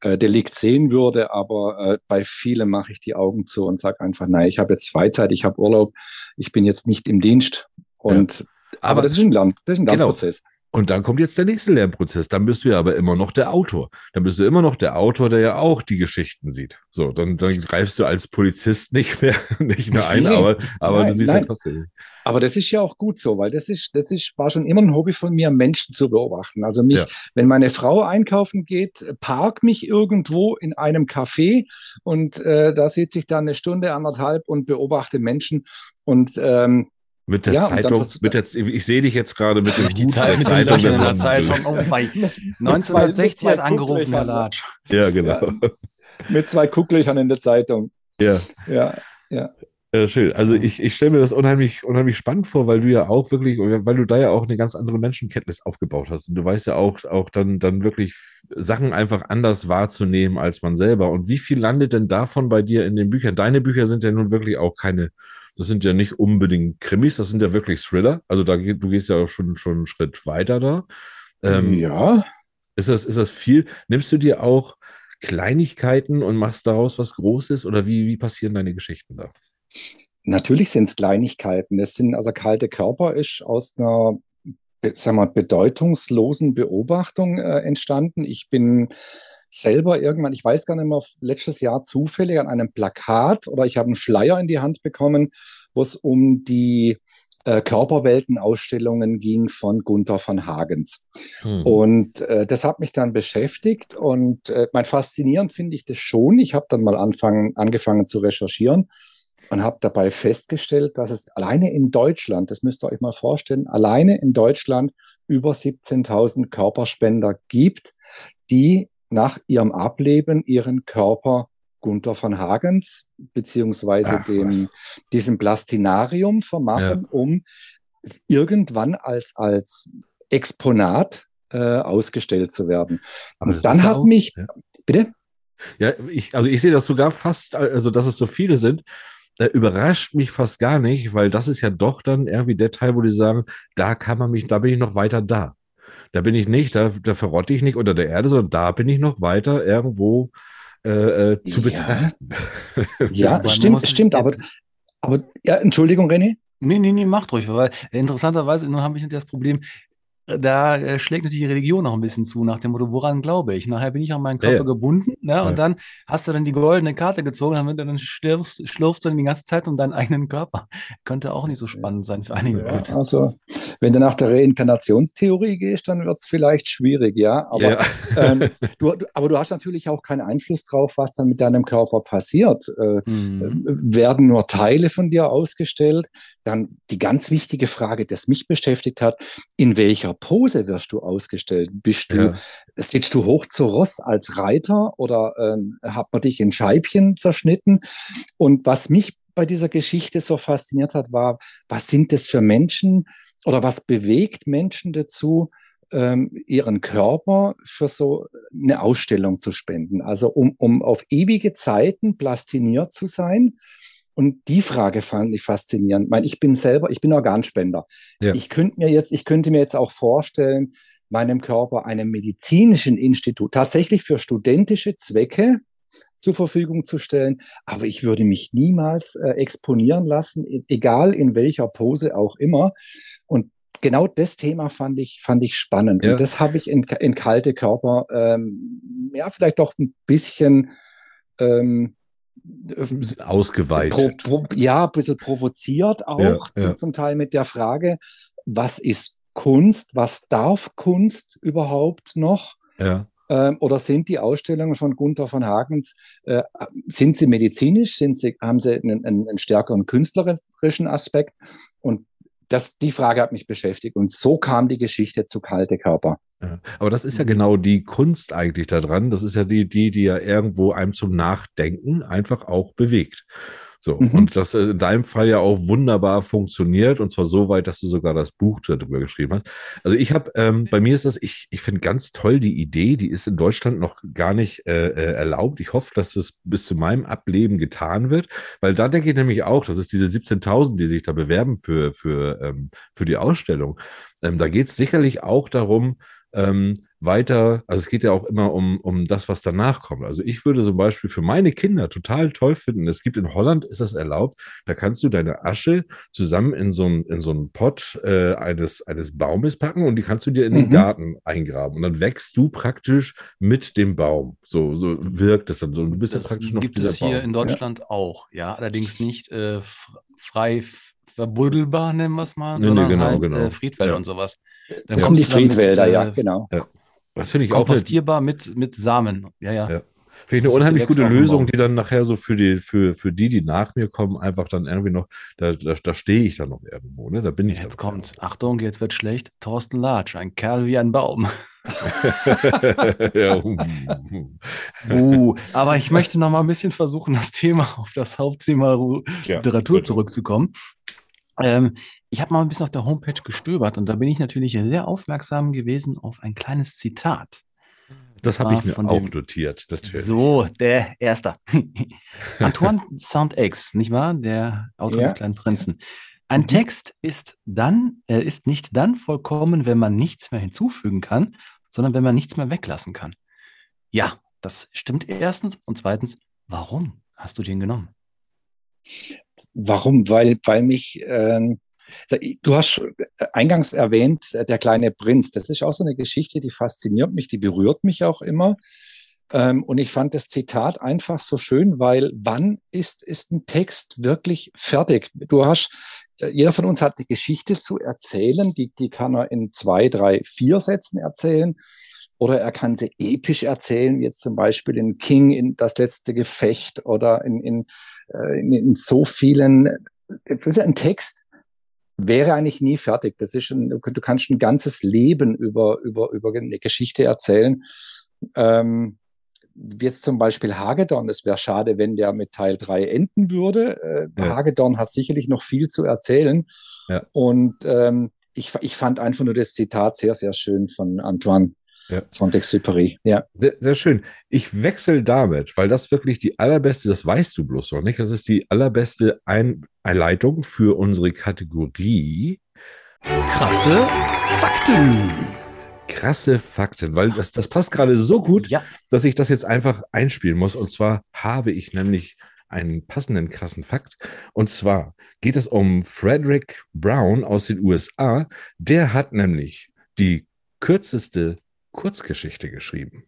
äh, Delikt sehen würde, aber äh, bei vielen mache ich die Augen zu und sage einfach, nein, ich habe jetzt Freizeit, ich habe Urlaub, ich bin jetzt nicht im Dienst. Und ja. aber, aber, das ist ein Lern, das ist ein genau. Lernprozess. Genau. Und dann kommt jetzt der nächste Lernprozess. Dann bist du ja aber immer noch der Autor. Dann bist du immer noch der Autor, der ja auch die Geschichten sieht. So, dann, dann greifst du als Polizist nicht mehr, nicht mehr ein, aber, aber nein, du siehst nein. ja trotzdem. Aber das ist ja auch gut so, weil das ist, das ist, war schon immer ein Hobby von mir, Menschen zu beobachten. Also mich, ja. wenn meine Frau einkaufen geht, park mich irgendwo in einem Café und äh, da sitze ich dann eine Stunde, anderthalb und beobachte Menschen und ähm, mit der ja, Zeitung, mit der, ich sehe dich jetzt gerade mit dem die Zeit, der Zeitung. Der Zeitung. Oh, 1960 hat angerufen, Herr Latsch. Ja, genau. Ja, mit zwei Kucklöchern in der Zeitung. Ja. Ja, ja. Ja, schön. Also ich, ich stelle mir das unheimlich, unheimlich spannend vor, weil du ja auch wirklich, weil du da ja auch eine ganz andere Menschenkenntnis aufgebaut hast. Und du weißt ja auch, auch dann, dann wirklich Sachen einfach anders wahrzunehmen als man selber. Und wie viel landet denn davon bei dir in den Büchern? Deine Bücher sind ja nun wirklich auch keine das sind ja nicht unbedingt Krimis, das sind ja wirklich Thriller. Also da du gehst ja auch schon, schon einen Schritt weiter da. Ähm, ja. Ist das, ist das viel? Nimmst du dir auch Kleinigkeiten und machst daraus was Großes oder wie, wie passieren deine Geschichten da? Natürlich sind es Kleinigkeiten. Es sind also kalte Körper ist aus einer sagen wir, bedeutungslosen Beobachtung äh, entstanden. Ich bin selber irgendwann, ich weiß gar nicht mehr, letztes Jahr zufällig an einem Plakat oder ich habe einen Flyer in die Hand bekommen, wo es um die äh, Körperweltenausstellungen ging von Gunther von Hagens. Hm. Und äh, das hat mich dann beschäftigt und äh, mein faszinierend finde ich das schon. Ich habe dann mal anfangen, angefangen zu recherchieren und habe dabei festgestellt, dass es alleine in Deutschland, das müsst ihr euch mal vorstellen, alleine in Deutschland über 17.000 Körperspender gibt, die nach ihrem Ableben ihren Körper Gunther von Hagens beziehungsweise Ach, dem, diesem Plastinarium vermachen, ja. um irgendwann als, als Exponat äh, ausgestellt zu werden. Aber Und dann hat auch, mich, ja. bitte? Ja, ich, also ich sehe das sogar fast, also dass es so viele sind, äh, überrascht mich fast gar nicht, weil das ist ja doch dann irgendwie der Teil, wo die sagen, da kann man mich, da bin ich noch weiter da. Da bin ich nicht, da, da verrotte ich nicht unter der Erde, sondern da bin ich noch weiter irgendwo äh, äh zu betrachten. Ja, stimmt, stimmt, aber, aber ja, Entschuldigung, René. Nee, nee, nee, macht ruhig, weil interessanterweise nur habe ich das Problem, da äh, schlägt natürlich die Religion noch ein bisschen zu, nach dem Motto, woran glaube ich? Nachher bin ich an meinen Körper ja, ja. gebunden, ne? Ja. und dann hast du dann die goldene Karte gezogen, dann, dann schlürfst, schlürfst du dann die ganze Zeit um deinen eigenen Körper. Könnte auch nicht so spannend sein für einige Leute. Also, wenn du nach der Reinkarnationstheorie gehst, dann wird es vielleicht schwierig, ja. Aber, ähm, du, aber du hast natürlich auch keinen Einfluss drauf, was dann mit deinem Körper passiert. Äh, mhm. Werden nur Teile von dir ausgestellt? Dann die ganz wichtige Frage, das mich beschäftigt hat, in welcher Pose wirst du ausgestellt? Bist du, ja. sitzt du hoch zu Ross als Reiter oder ähm, hat man dich in Scheibchen zerschnitten? Und was mich bei dieser Geschichte so fasziniert hat, war, was sind das für Menschen oder was bewegt Menschen dazu, ähm, ihren Körper für so eine Ausstellung zu spenden? Also um, um auf ewige Zeiten plastiniert zu sein und die Frage fand ich faszinierend. Ich meine, ich bin selber, ich bin Organspender. Ja. Ich könnte mir jetzt, ich könnte mir jetzt auch vorstellen, meinem Körper einem medizinischen Institut tatsächlich für studentische Zwecke zur Verfügung zu stellen. Aber ich würde mich niemals äh, exponieren lassen, e-, egal in welcher Pose auch immer. Und genau das Thema fand ich, fand ich spannend. Ja. Und das habe ich in, in kalte Körper, ähm, ja, vielleicht doch ein bisschen ähm, ausgeweitet. Pro, pro, ja, ein bisschen provoziert auch, ja, zum, ja. zum Teil mit der Frage, was ist Kunst, was darf Kunst überhaupt noch? Ja. Ähm, oder sind die Ausstellungen von Gunther von Hagens, äh, sind sie medizinisch, sind sie, haben sie einen, einen, einen stärkeren künstlerischen Aspekt? Und das, die Frage hat mich beschäftigt. Und so kam die Geschichte zu Kalte Körper. Ja, aber das ist ja genau die Kunst eigentlich daran. Das ist ja die, die, die ja irgendwo einem zum Nachdenken einfach auch bewegt. So, mhm. und das in deinem Fall ja auch wunderbar funktioniert und zwar so weit, dass du sogar das Buch darüber geschrieben hast. Also ich habe, ähm, bei mir ist das, ich, ich finde ganz toll die Idee, die ist in Deutschland noch gar nicht äh, äh erlaubt. Ich hoffe, dass das bis zu meinem Ableben getan wird, weil da denke ich nämlich auch, das ist diese 17.000, die sich da bewerben für, für, ähm, für die Ausstellung. Ähm, da geht es sicherlich auch darum, ähm, weiter, also es geht ja auch immer um, um das, was danach kommt. Also ich würde zum Beispiel für meine Kinder total toll finden, es gibt in Holland, ist das erlaubt, da kannst du deine Asche zusammen in so einen, in so einen Pott äh, eines, eines Baumes packen und die kannst du dir in den mhm. Garten eingraben. Und dann wächst du praktisch mit dem Baum. So, so wirkt es dann so. Und du bist das ja praktisch noch gibt es hier Baum. in Deutschland ja. auch, ja, allerdings nicht äh, frei verbuddelbar, nennen wir es mal, nee, sondern nee, genau, halt, genau. Äh, Friedwälder ja. und sowas. Das sind die Friedwälder, mit, ja, äh, genau. Ja. Das finde ich Kompostierbar auch. mit, mit Samen. Ja, ja. ja. Finde ich eine unheimlich gute Lösung, die dann nachher so für die, für, für die, die nach mir kommen, einfach dann irgendwie noch, da, da, da stehe ich dann noch irgendwo, ne? Da bin ich. Jetzt kommt, irgendwo. Achtung, jetzt wird schlecht. Thorsten Latsch, ein Kerl wie ein Baum. ja. uh, aber ich möchte noch mal ein bisschen versuchen, das Thema auf das Hauptthema Literatur ja, zurückzukommen. Ähm, ich habe mal ein bisschen auf der Homepage gestöbert und da bin ich natürlich sehr aufmerksam gewesen auf ein kleines Zitat. Das habe ich mir auch dem, notiert. Natürlich. So, der Erste. Antoine Saint-Ex, nicht wahr? Der Autor ja. des kleinen Prinzen. Ein mhm. Text ist dann, er ist nicht dann vollkommen, wenn man nichts mehr hinzufügen kann, sondern wenn man nichts mehr weglassen kann. Ja, das stimmt erstens. Und zweitens, warum hast du den genommen? Warum? Weil, weil mich, äh, du hast eingangs erwähnt, äh, der kleine Prinz. Das ist auch so eine Geschichte, die fasziniert mich, die berührt mich auch immer. Ähm, und ich fand das Zitat einfach so schön, weil wann ist, ist ein Text wirklich fertig? Du hast, äh, jeder von uns hat eine Geschichte zu erzählen, die, die kann er in zwei, drei, vier Sätzen erzählen. Oder er kann sie episch erzählen, wie jetzt zum Beispiel in King in Das letzte Gefecht oder in, in, äh, in, in so vielen. Das ist ein Text, wäre eigentlich nie fertig. Das ist ein, du kannst ein ganzes Leben über, über, über eine Geschichte erzählen. Ähm, jetzt zum Beispiel Hagedorn, es wäre schade, wenn der mit Teil 3 enden würde. Äh, ja. Hagedorn hat sicherlich noch viel zu erzählen. Ja. Und ähm, ich, ich fand einfach nur das Zitat sehr, sehr schön von Antoine. Ja. Saint-Exupéry, ja. Sehr, sehr, schön. Ich wechsle damit, weil das wirklich die allerbeste, das weißt du bloß noch nicht, das ist die allerbeste Einleitung für unsere Kategorie. Krasse Fakten. Krasse Fakten, weil das, das passt gerade so gut, ja. dass ich das jetzt einfach einspielen muss. Und zwar habe ich nämlich einen passenden krassen Fakt. Und zwar geht es um Frederick Brown aus den USA. Der hat nämlich die kürzeste Kurzgeschichte geschrieben.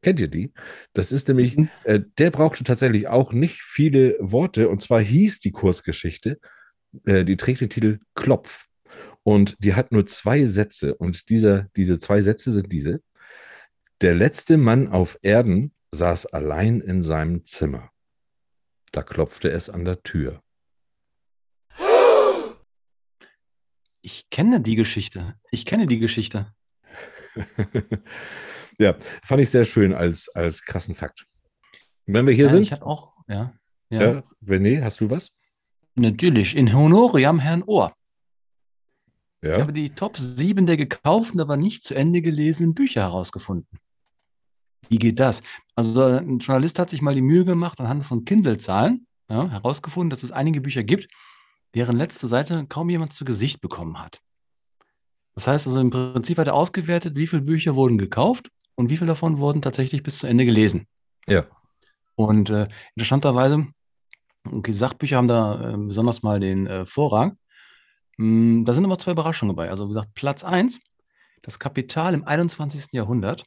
Kennt ihr die? Das ist nämlich, mhm. äh, der brauchte tatsächlich auch nicht viele Worte. Und zwar hieß die Kurzgeschichte, äh, die trägt den Titel Klopf. Und die hat nur zwei Sätze. Und dieser, diese zwei Sätze sind diese. Der letzte Mann auf Erden saß allein in seinem Zimmer. Da klopfte es an der Tür. Ich kenne die Geschichte. Ich kenne die Geschichte. ja, fand ich sehr schön als, als krassen Fakt. Wenn wir hier ja, sind. Ich hatte auch, ja. Ja. ja. René, hast du was? Natürlich, in Honoriam Herrn Ohr. Ja. Ich habe die Top 7 der gekauften, aber nicht zu Ende gelesenen Bücher herausgefunden. Wie geht das? Also ein Journalist hat sich mal die Mühe gemacht, anhand von Kindle-Zahlen ja, herausgefunden, dass es einige Bücher gibt, deren letzte Seite kaum jemand zu Gesicht bekommen hat. Das heißt also im Prinzip hat er ausgewertet, wie viele Bücher wurden gekauft und wie viele davon wurden tatsächlich bis zu Ende gelesen. Ja. Und äh, interessanterweise, okay, Sachbücher haben da äh, besonders mal den äh, Vorrang. Mm, da sind aber zwei Überraschungen dabei. Also wie gesagt, Platz 1, das Kapital im 21. Jahrhundert.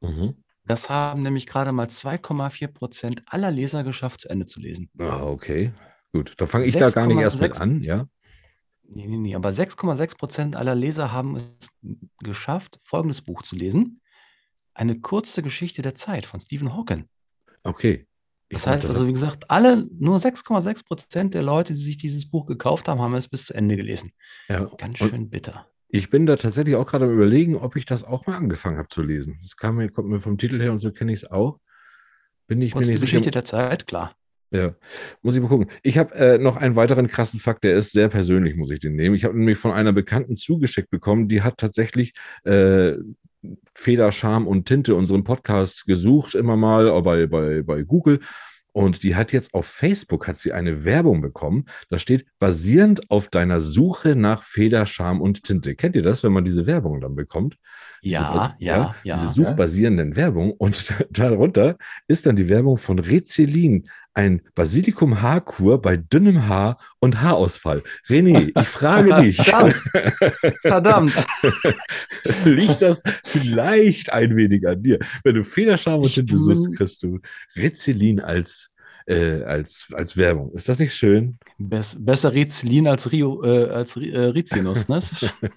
Mhm. Das haben nämlich gerade mal 2,4 Prozent aller Leser geschafft, zu Ende zu lesen. Ah, okay. Gut, da fange ich 6, da gar nicht erst 6, mit an, ja? Nee, nee, nee. Aber 6,6 Prozent aller Leser haben es geschafft, folgendes Buch zu lesen. Eine kurze Geschichte der Zeit von Stephen Hawking. Okay. Ich das heißt also, wie gesagt, alle, nur 6,6 Prozent der Leute, die sich dieses Buch gekauft haben, haben es bis zu Ende gelesen. Ja. Ganz schön bitter. Ich bin da tatsächlich auch gerade am Überlegen, ob ich das auch mal angefangen habe zu lesen. Das kam mir, kommt mir vom Titel her und so kenne ich es auch. Bin ich, bin ich Geschichte der Zeit, klar. Ja, muss ich mal gucken. Ich habe äh, noch einen weiteren krassen Fakt, der ist sehr persönlich, muss ich den nehmen. Ich habe nämlich von einer Bekannten zugeschickt bekommen, die hat tatsächlich äh, Feder, Charme und Tinte unseren Podcast gesucht, immer mal bei, bei, bei Google und die hat jetzt auf Facebook hat sie eine Werbung bekommen. Da steht basierend auf deiner Suche nach Feder, Charme und Tinte. Kennt ihr das, wenn man diese Werbung dann bekommt? Ja, diese, ja, ja. Diese suchbasierenden Werbung. Und darunter ist dann die Werbung von Rezelin, ein Basilikum-Haarkur bei dünnem Haar und Haarausfall. René, ich frage dich. Verdammt. Verdammt. Liegt das vielleicht ein wenig an dir? Wenn du Federscham und Tinte suchst, kriegst du Rezelin als äh, als, als Werbung. Ist das nicht schön? Bess, besser Rizlin als, Rio, äh, als äh, Rizinus, ne?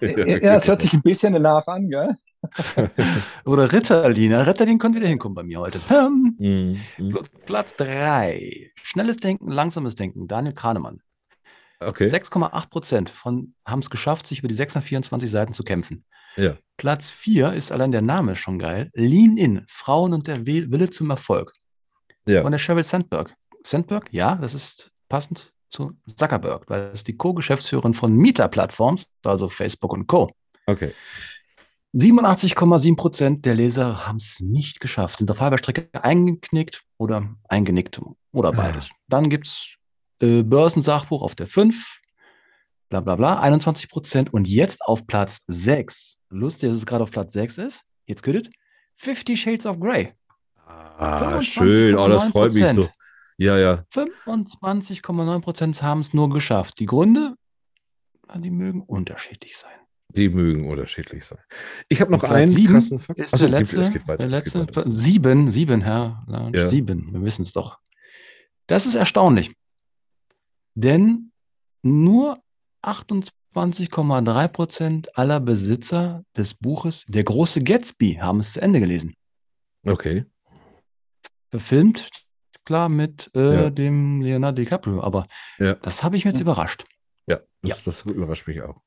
ja, es hört sich ein bisschen danach an, gell? Oder Ritterlin. Ritterlin könnte wieder hinkommen bei mir heute. Mm, mm. Platz 3. Schnelles Denken, langsames Denken. Daniel Kranemann. Okay. 6,8 Prozent haben es geschafft, sich über die 624 Seiten zu kämpfen. Ja. Platz 4 ist allein der Name schon geil. Lean In, Frauen und der Wille zum Erfolg. Ja. Von der Sheryl Sandberg. Sandberg, ja, das ist passend zu Zuckerberg, weil das ist die Co-Geschäftsführerin von Meta-Plattforms, also Facebook und Co. Okay. 87,7 Prozent der Leser haben es nicht geschafft, sind auf halber Strecke eingeknickt oder eingenickt oder beides. Ah. Dann gibt es äh, Börsensachbuch auf der 5, bla bla bla, 21 Prozent. Und jetzt auf Platz 6. Lustig, dass es gerade auf Platz 6 ist. Jetzt geht es. 50 Shades of Grey. Ah, schön. Oh, das freut mich so. Ja, ja. 25,9 Prozent haben es nur geschafft. Die Gründe, die mögen unterschiedlich sein. Die mögen unterschiedlich sein. Ich habe noch einen sieben krassen Fakt. Ist Achso, der letzte, es geht weiter. Der letzte, weiter. Sieben, sieben, Herr. Ja. Sieben, wir wissen es doch. Das ist erstaunlich. Denn nur 28,3 Prozent aller Besitzer des Buches Der große Gatsby haben es zu Ende gelesen. Okay verfilmt, klar, mit äh, ja. dem Leonardo DiCaprio, aber ja. das habe ich mir jetzt überrascht. Ja, das, das überrascht mich auch.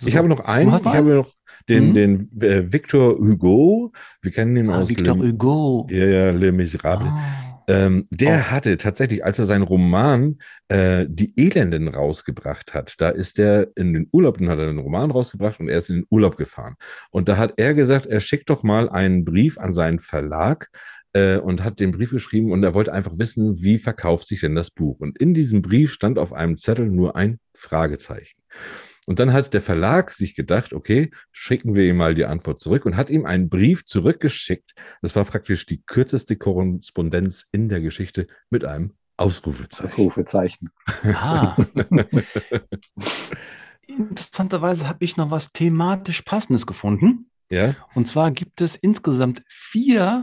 So. Ich habe noch einen, ich habe noch den, mhm. den äh, Victor Hugo. Wir kennen ihn ah, aus Victor Le, Hugo. Ja, ja, Le Miserable. Ah. Ähm, der oh. hatte tatsächlich, als er seinen Roman äh, Die Elenden rausgebracht hat, da ist er in den Urlaub, dann hat er einen Roman rausgebracht und er ist in den Urlaub gefahren. Und da hat er gesagt, er schickt doch mal einen Brief an seinen Verlag, äh, und hat den Brief geschrieben und er wollte einfach wissen, wie verkauft sich denn das Buch. Und in diesem Brief stand auf einem Zettel nur ein Fragezeichen. Und dann hat der Verlag sich gedacht, okay, schicken wir ihm mal die Antwort zurück und hat ihm einen Brief zurückgeschickt. Das war praktisch die kürzeste Korrespondenz in der Geschichte mit einem Ausrufezeichen. Ausrufezeichen. Ah. Interessanterweise habe ich noch was thematisch Passendes gefunden. Ja. Und zwar gibt es insgesamt vier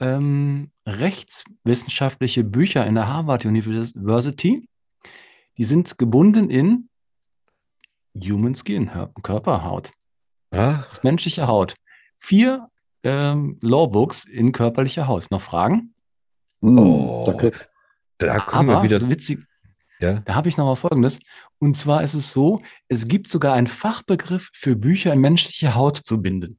ähm, rechtswissenschaftliche Bücher in der Harvard University. Die sind gebunden in Human Skin, Körperhaut. Ach. menschliche Haut. Vier ähm, Lawbooks in körperlicher Haut. Noch Fragen? Hm, oh, okay. da kommen Aber, wir wieder. Witzig, ja. Da habe ich noch mal Folgendes. Und zwar ist es so, es gibt sogar einen Fachbegriff für Bücher in menschliche Haut zu binden.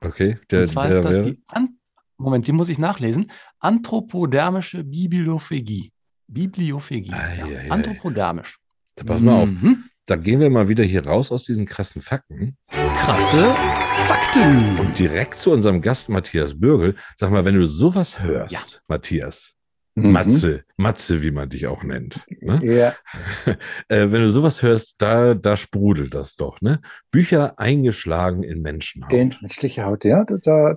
Okay. Der, Und zwar der, ist das der, die An Moment, die muss ich nachlesen. Anthropodermische Bibliophagie. Bibliophagie. Ah, ja, ja, Anthropodermisch. Da pass mal auf. Mhm. Da gehen wir mal wieder hier raus aus diesen krassen Fakten. Krasse Fakten. Und direkt zu unserem Gast Matthias Bürgel. Sag mal, wenn du sowas hörst, ja. Matthias, Mhm. Matze, Matze, wie man dich auch nennt. Ne? Ja. äh, wenn du sowas hörst, da, da sprudelt das doch. Ne? Bücher eingeschlagen in Menschenhaut. In menschliche Haut, ja. Da, da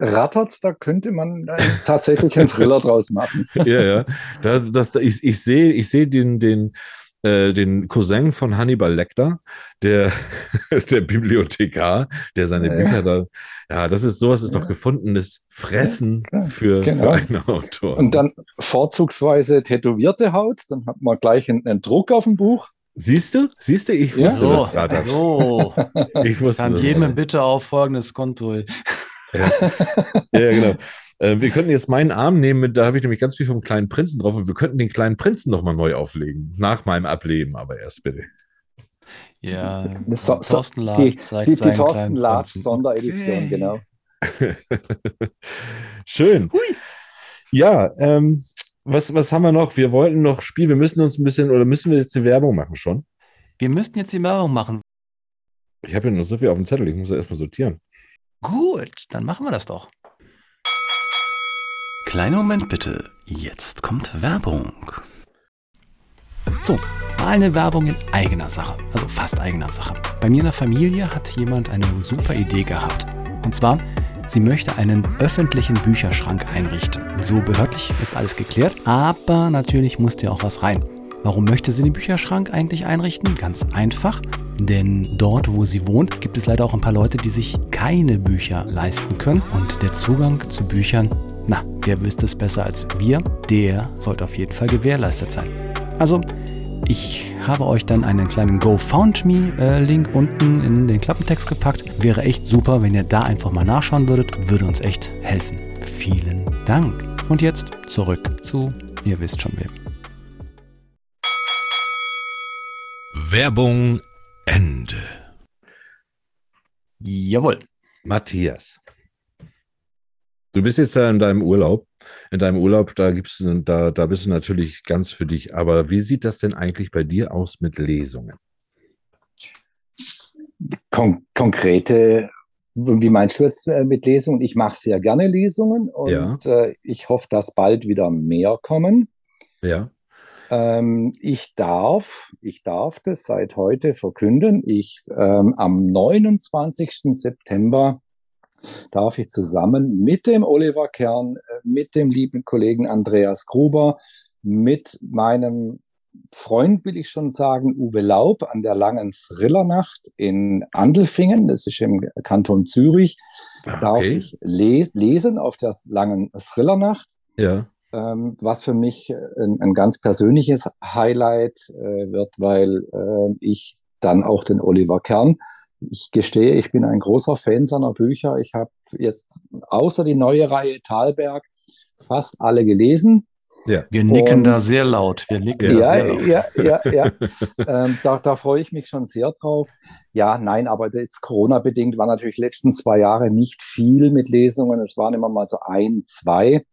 rattert da könnte man äh, tatsächlich einen Thriller draus machen. ja, ja. Da, das, ich, ich sehe ich seh den, den, äh, den Cousin von Hannibal Lecter, der, der Bibliothekar, der seine ja, Bücher da, ja, das ist sowas, ist ja. doch gefundenes Fressen ja, für, genau. für einen Autor. Und dann vorzugsweise tätowierte Haut, dann hat man gleich einen, einen Druck auf dem Buch. Siehst du? Siehst du? Ich wusste ja. das gerade. So. Ich wusste Dann jedem bitte auf folgendes Konto. Ja. ja, genau. Äh, wir könnten jetzt meinen Arm nehmen, da habe ich nämlich ganz viel vom kleinen Prinzen drauf und wir könnten den kleinen Prinzen nochmal neu auflegen. Nach meinem Ableben, aber erst bitte. Ja, so, so, Thorsten Latsch die, die, die Thorsten Latsch Sonderedition, okay. genau. Schön. Hui. Ja, ähm, was, was haben wir noch? Wir wollten noch spielen. Wir müssen uns ein bisschen, oder müssen wir jetzt die Werbung machen schon? Wir müssten jetzt die Werbung machen. Ich habe ja nur so viel auf dem Zettel, ich muss ja erstmal sortieren. Gut, dann machen wir das doch. Kleiner Moment bitte. Jetzt kommt Werbung. So, mal eine Werbung in eigener Sache, also fast eigener Sache. Bei mir in der Familie hat jemand eine super Idee gehabt. Und zwar, sie möchte einen öffentlichen Bücherschrank einrichten. So behördlich ist alles geklärt, aber natürlich muss ja auch was rein. Warum möchte sie den Bücherschrank eigentlich einrichten? Ganz einfach, denn dort, wo sie wohnt, gibt es leider auch ein paar Leute, die sich keine Bücher leisten können und der Zugang zu Büchern na, wer wüsste es besser als wir? Der sollte auf jeden Fall gewährleistet sein. Also, ich habe euch dann einen kleinen GoFoundMe-Link unten in den Klappentext gepackt. Wäre echt super, wenn ihr da einfach mal nachschauen würdet. Würde uns echt helfen. Vielen Dank. Und jetzt zurück zu, ihr wisst schon wem. Werbung Ende. Jawohl. Matthias. Du bist jetzt ja in deinem Urlaub. In deinem Urlaub, da gibt's, da, da bist du natürlich ganz für dich. Aber wie sieht das denn eigentlich bei dir aus mit Lesungen? Kon konkrete, wie meinst du jetzt äh, mit Lesungen? Ich mache sehr gerne Lesungen und ja. äh, ich hoffe, dass bald wieder mehr kommen. Ja. Ähm, ich darf, ich darf das seit heute verkünden. Ich ähm, am 29. September darf ich zusammen mit dem Oliver Kern, äh, mit dem lieben Kollegen Andreas Gruber, mit meinem Freund, will ich schon sagen, Uwe Laub an der langen Thrillernacht in Andelfingen, das ist im Kanton Zürich, ah, okay. darf ich les lesen auf der langen Thrillernacht. Ja. Ähm, was für mich ein, ein ganz persönliches Highlight äh, wird, weil äh, ich dann auch den Oliver Kern ich gestehe, ich bin ein großer Fan seiner Bücher. Ich habe jetzt außer die neue Reihe Talberg fast alle gelesen. Ja. Wir nicken Und, da sehr laut. Wir nicken ja, sehr laut. ja, ja, ja. ähm, da, da freue ich mich schon sehr drauf. Ja, nein, aber jetzt Corona-bedingt war natürlich letzten zwei Jahre nicht viel mit Lesungen. Es waren immer mal so ein, zwei.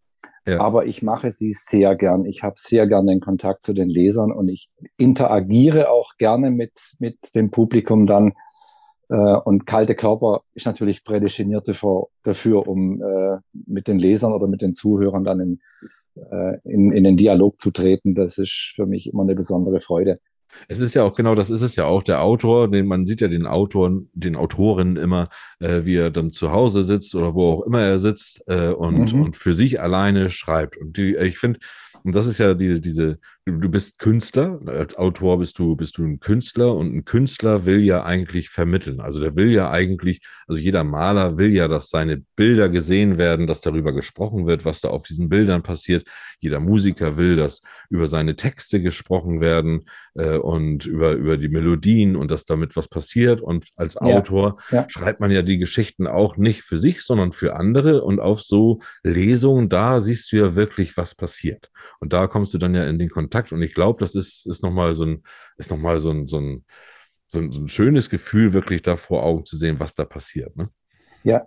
Ja. Aber ich mache sie sehr gern. Ich habe sehr gern den Kontakt zu den Lesern und ich interagiere auch gerne mit, mit dem Publikum dann. Äh, und kalte Körper ist natürlich prädestiniert dafür, um äh, mit den Lesern oder mit den Zuhörern dann in, äh, in, in den Dialog zu treten. Das ist für mich immer eine besondere Freude. Es ist ja auch genau, das ist es ja auch, der Autor, den man sieht ja den Autoren, den Autorinnen immer, äh, wie er dann zu Hause sitzt oder wo auch immer er sitzt äh, und, mhm. und für sich alleine schreibt. Und die, ich finde, und das ist ja diese, diese, du bist Künstler, als Autor bist du, bist du ein Künstler und ein Künstler will ja eigentlich vermitteln. Also der will ja eigentlich, also jeder Maler will ja, dass seine Bilder gesehen werden, dass darüber gesprochen wird, was da auf diesen Bildern passiert. Jeder Musiker will, dass über seine Texte gesprochen werden äh, und über, über die Melodien und dass damit was passiert. Und als ja, Autor ja. schreibt man ja die Geschichten auch nicht für sich, sondern für andere. Und auf so Lesungen, da siehst du ja wirklich, was passiert. Und da kommst du dann ja in den Kontakt. Und ich glaube, das ist, ist nochmal so ein, ist noch mal so ein, so ein, so ein, so ein schönes Gefühl, wirklich da vor Augen zu sehen, was da passiert. Ne? Ja,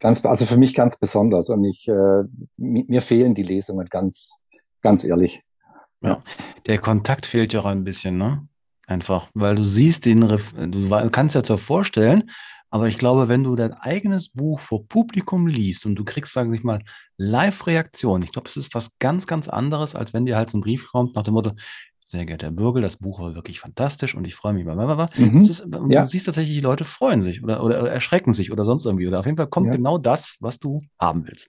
ganz, also für mich ganz besonders. Und ich, äh, mir fehlen die Lesungen ganz, ganz ehrlich. Ja, der Kontakt fehlt ja auch ein bisschen, ne? Einfach, weil du siehst den, du kannst dir zwar vorstellen, aber ich glaube, wenn du dein eigenes Buch vor Publikum liest und du kriegst, sagen wir mal, Live-Reaktion, ich glaube, es ist was ganz, ganz anderes, als wenn dir halt so ein Brief kommt nach dem Motto, sehr geehrter Herr Bürgel, das Buch war wirklich fantastisch und ich freue mich. Mhm. Ist, ja. Du siehst tatsächlich, die Leute freuen sich oder, oder erschrecken sich oder sonst irgendwie. Oder auf jeden Fall kommt ja. genau das, was du haben willst.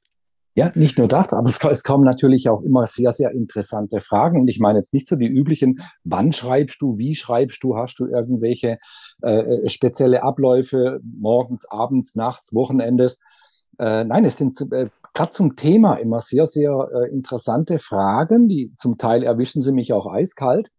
Ja, nicht nur das, aber es, es, kommen natürlich auch immer sehr, sehr interessante Fragen. Und ich meine jetzt nicht so die üblichen, wann schreibst du, wie schreibst du, hast du irgendwelche äh, äh spezielle Abläufe, morgens, abends, nachts, Wochenendes. Äh, nein, es sind äh, gerade zum Thema immer sehr, sehr äh, interessante Fragen, die zum Teil erwischen sie mich auch eiskalt.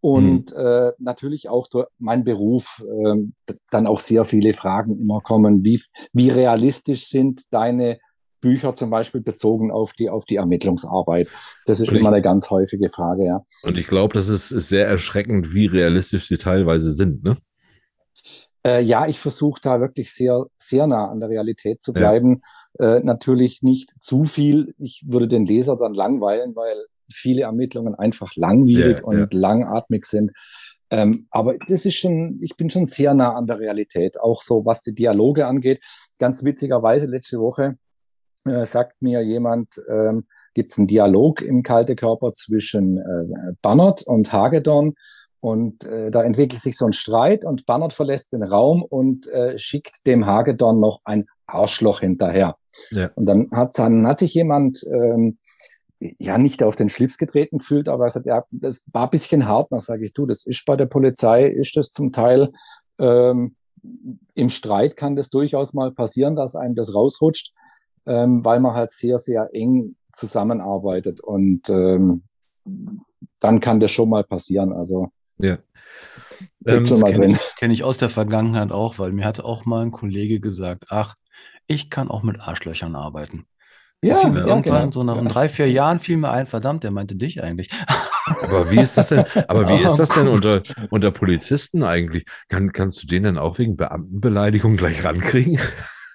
Und mhm. äh, natürlich auch durch mein Beruf äh, dann auch sehr viele Fragen immer kommen. Wie, wie realistisch sind deine Bücher zum Beispiel bezogen auf die, auf die Ermittlungsarbeit? Das ist und immer ich, eine ganz häufige Frage, ja. Und ich glaube, das ist, ist sehr erschreckend, wie realistisch sie teilweise sind, ne? Äh, ja, ich versuche da wirklich sehr, sehr nah an der Realität zu bleiben. Ja. Äh, natürlich nicht zu viel. Ich würde den Leser dann langweilen, weil viele Ermittlungen einfach langwierig ja, und ja. langatmig sind. Ähm, aber das ist schon, ich bin schon sehr nah an der Realität, auch so was die Dialoge angeht. Ganz witzigerweise letzte Woche äh, sagt mir jemand, ähm, gibt es einen Dialog im Kalte Körper zwischen äh, Bannert und Hagedorn. Und äh, da entwickelt sich so ein Streit und Bannert verlässt den Raum und äh, schickt dem Hagedorn noch ein Arschloch hinterher. Ja. Und dann hat, dann hat sich jemand ähm, ja nicht auf den Schlips getreten gefühlt, aber er sagt, ja, das war ein bisschen hart. Dann sage ich, du, das ist bei der Polizei, ist das zum Teil ähm, im Streit kann das durchaus mal passieren, dass einem das rausrutscht ähm, weil man halt sehr, sehr eng zusammenarbeitet und ähm, dann kann das schon mal passieren. Also ja. Ähm, das kenne ich, kenn ich aus der Vergangenheit auch, weil mir hat auch mal ein Kollege gesagt, ach, ich kann auch mit Arschlöchern arbeiten. Ja, ja irgendwann, genau. so nach ja. drei, vier Jahren fiel mir ein, verdammt, der meinte dich eigentlich. Aber wie ist das denn, aber wie ist das denn unter, unter Polizisten eigentlich? Kann, kannst du den dann auch wegen Beamtenbeleidigung gleich rankriegen?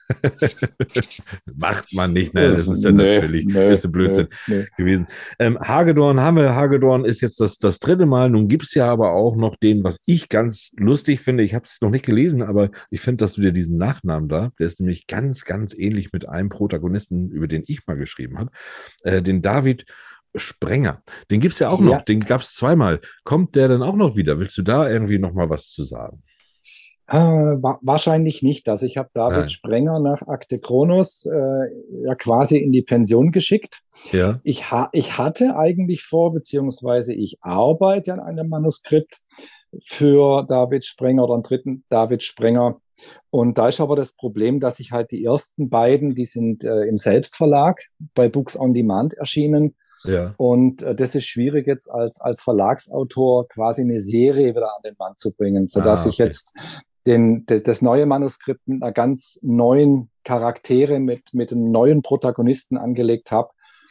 Macht man nicht, ne? Das ist ja nee, natürlich nee, ist ein Blödsinn nee, gewesen. Ähm, Hagedorn haben wir, Hagedorn ist jetzt das, das dritte Mal. Nun gibt es ja aber auch noch den, was ich ganz lustig finde. Ich habe es noch nicht gelesen, aber ich finde, dass du dir diesen Nachnamen da, der ist nämlich ganz, ganz ähnlich mit einem Protagonisten, über den ich mal geschrieben habe, äh, den David Sprenger. Den gibt es ja auch noch, ja. den gab es zweimal. Kommt der dann auch noch wieder? Willst du da irgendwie noch mal was zu sagen? Äh, wa wahrscheinlich nicht. Also ich habe David Nein. Sprenger nach Akte Kronos äh, ja quasi in die Pension geschickt. Ja. Ich, ha ich hatte eigentlich vor, beziehungsweise ich arbeite an einem Manuskript für David Sprenger oder einen dritten David Sprenger. Und da ist aber das Problem, dass ich halt die ersten beiden, die sind äh, im Selbstverlag bei Books on Demand erschienen. Ja. Und äh, das ist schwierig jetzt als, als Verlagsautor quasi eine Serie wieder an den Mann zu bringen, sodass ah, okay. ich jetzt den, das neue Manuskript mit einer ganz neuen Charaktere, mit, mit einem neuen Protagonisten angelegt habe.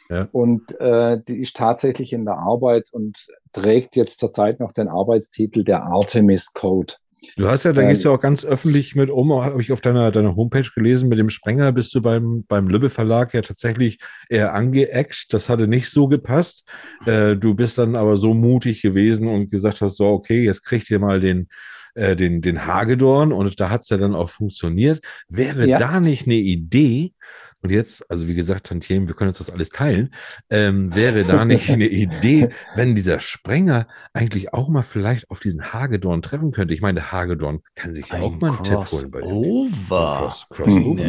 Ja. Und äh, die ist tatsächlich in der Arbeit und trägt jetzt zurzeit noch den Arbeitstitel der Artemis Code. Du hast ja, da gehst du auch ganz öffentlich mit um, habe ich auf deiner, deiner Homepage gelesen, mit dem Sprenger bist du beim, beim Lübbe Verlag ja tatsächlich eher angeeckt. Das hatte nicht so gepasst. Äh, du bist dann aber so mutig gewesen und gesagt hast, so, okay, jetzt kriegt ihr mal den, äh, den, den Hagedorn und da hat es ja dann auch funktioniert. Wäre ja. da nicht eine Idee, und jetzt, also wie gesagt, Tantiem, wir können uns das alles teilen, ähm, wäre da nicht eine Idee, wenn dieser Sprenger eigentlich auch mal vielleicht auf diesen Hagedorn treffen könnte? Ich meine, der Hagedorn kann sich ja auch mal einen Tipp holen bei dir. Cross, Crossover.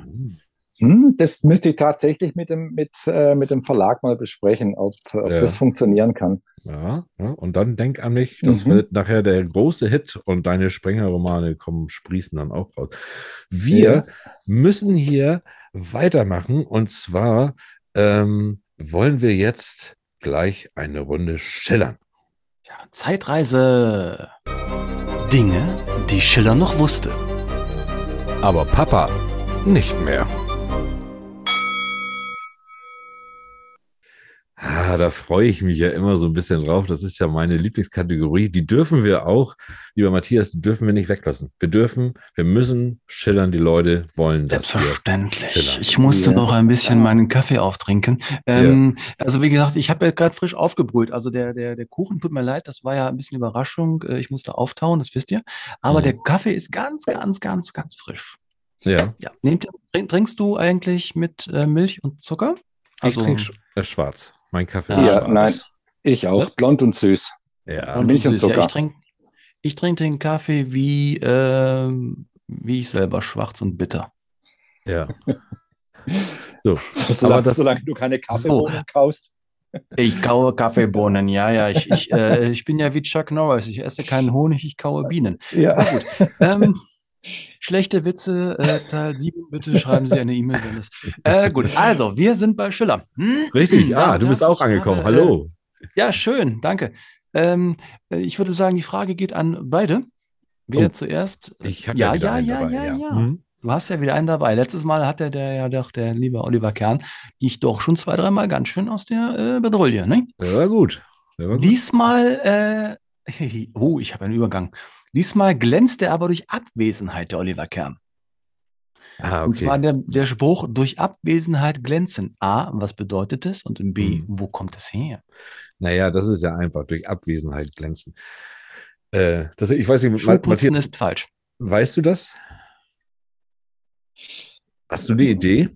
Mhm. Hm, das müsste ich tatsächlich mit dem, mit, äh, mit dem Verlag mal besprechen, ob, ob ja. das funktionieren kann. Ja, ja, und dann denk an mich, das mhm. wird nachher der große Hit und deine Sprenger-Romane kommen, sprießen dann auch raus. Wir ja. müssen hier weitermachen und zwar ähm, wollen wir jetzt gleich eine Runde schillern. Ja, Zeitreise. Dinge, die Schiller noch wusste. Aber Papa nicht mehr. Ah, da freue ich mich ja immer so ein bisschen drauf. Das ist ja meine Lieblingskategorie. Die dürfen wir auch, lieber Matthias, die dürfen wir nicht weglassen. Wir dürfen, wir müssen schillern. Die Leute wollen das. Selbstverständlich. Ich musste ja. noch ein bisschen meinen Kaffee auftrinken. Ähm, ja. Also wie gesagt, ich habe ja gerade frisch aufgebrüht. Also der, der, der Kuchen, tut mir leid, das war ja ein bisschen Überraschung. Äh, ich musste auftauen, das wisst ihr. Aber mhm. der Kaffee ist ganz, ganz, ganz, ganz frisch. Ja. ja. Nehmt, trinkst du eigentlich mit äh, Milch und Zucker? Also, ich trinke sch äh, schwarz. Mein Kaffee ja, ist schwarz. nein, ich auch. Was? Blond und süß. Ja, und Milch und Zucker. Ja, ich trinke ich trink den Kaffee wie, äh, wie ich selber, schwarz und bitter. Ja. so, solange, aber das, solange du keine Kaffeebohnen so. kaust. Ich kaue Kaffeebohnen, ja, ja. Ich, ich, äh, ich bin ja wie Chuck Norris. Ich esse keinen Honig, ich kaue Bienen. Ja. Gut. Ähm, Schlechte Witze, äh, Teil 7, bitte schreiben Sie eine E-Mail, wenn es. Äh, gut, also, wir sind bei Schiller. Hm? Richtig, ja, du bist auch angekommen. Habe, Hallo. Äh, ja, schön, danke. Ähm, äh, ich würde sagen, die Frage geht an beide. Wer oh, zuerst? Ich habe ja, ja, ja, ja, ja, ja. Mhm. Du hast ja wieder einen dabei. Letztes Mal hatte der ja doch der liebe Oliver Kern dich doch schon zwei, dreimal ganz schön aus der äh, Bedrohung, ne? War gut. Gut. Diesmal, äh, oh, ich habe einen Übergang. Diesmal glänzt er aber durch Abwesenheit, der Oliver Kern. Ah, okay. Und zwar der, der Spruch durch Abwesenheit glänzen. A, was bedeutet es? Und B, hm. wo kommt es her? Naja, das ist ja einfach durch Abwesenheit glänzen. Äh, das, ich weiß nicht, Matthias, ist falsch. Weißt du das? Hast du die Idee?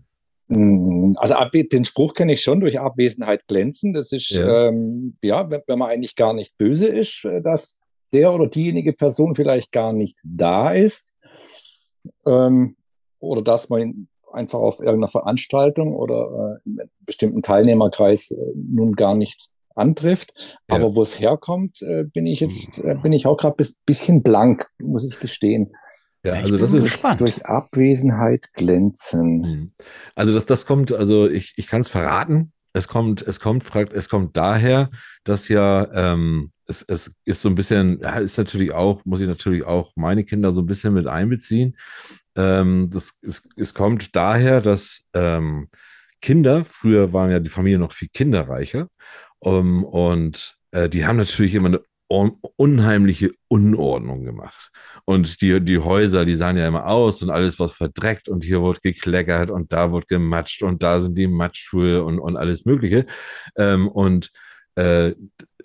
Hm, also den Spruch kenne ich schon, durch Abwesenheit glänzen. Das ist, ja, ähm, ja wenn, wenn, man eigentlich gar nicht böse ist, äh, dass der oder diejenige Person vielleicht gar nicht da ist ähm, oder dass man einfach auf irgendeiner Veranstaltung oder äh, einen bestimmten Teilnehmerkreis äh, nun gar nicht antrifft. Ja. Aber wo es herkommt, äh, bin ich jetzt, äh, bin ich auch gerade ein bisschen blank, muss ich gestehen. Ja, also das ist spannend. durch Abwesenheit glänzen. Hm. Also das, das kommt, also ich, ich kann es verraten. Es kommt, es kommt, es kommt daher, dass ja ähm, es, es ist so ein bisschen, ist natürlich auch, muss ich natürlich auch meine Kinder so ein bisschen mit einbeziehen. Ähm, das, es, es kommt daher, dass ähm, Kinder, früher waren ja die Familien noch viel kinderreicher, um, ähm, und äh, die haben natürlich immer eine unheimliche Unordnung gemacht. Und die, die Häuser, die sahen ja immer aus und alles was verdreckt und hier wurde gekleckert und da wurde gematscht und da sind die Matschschuhe und, und alles Mögliche. Ähm, und äh,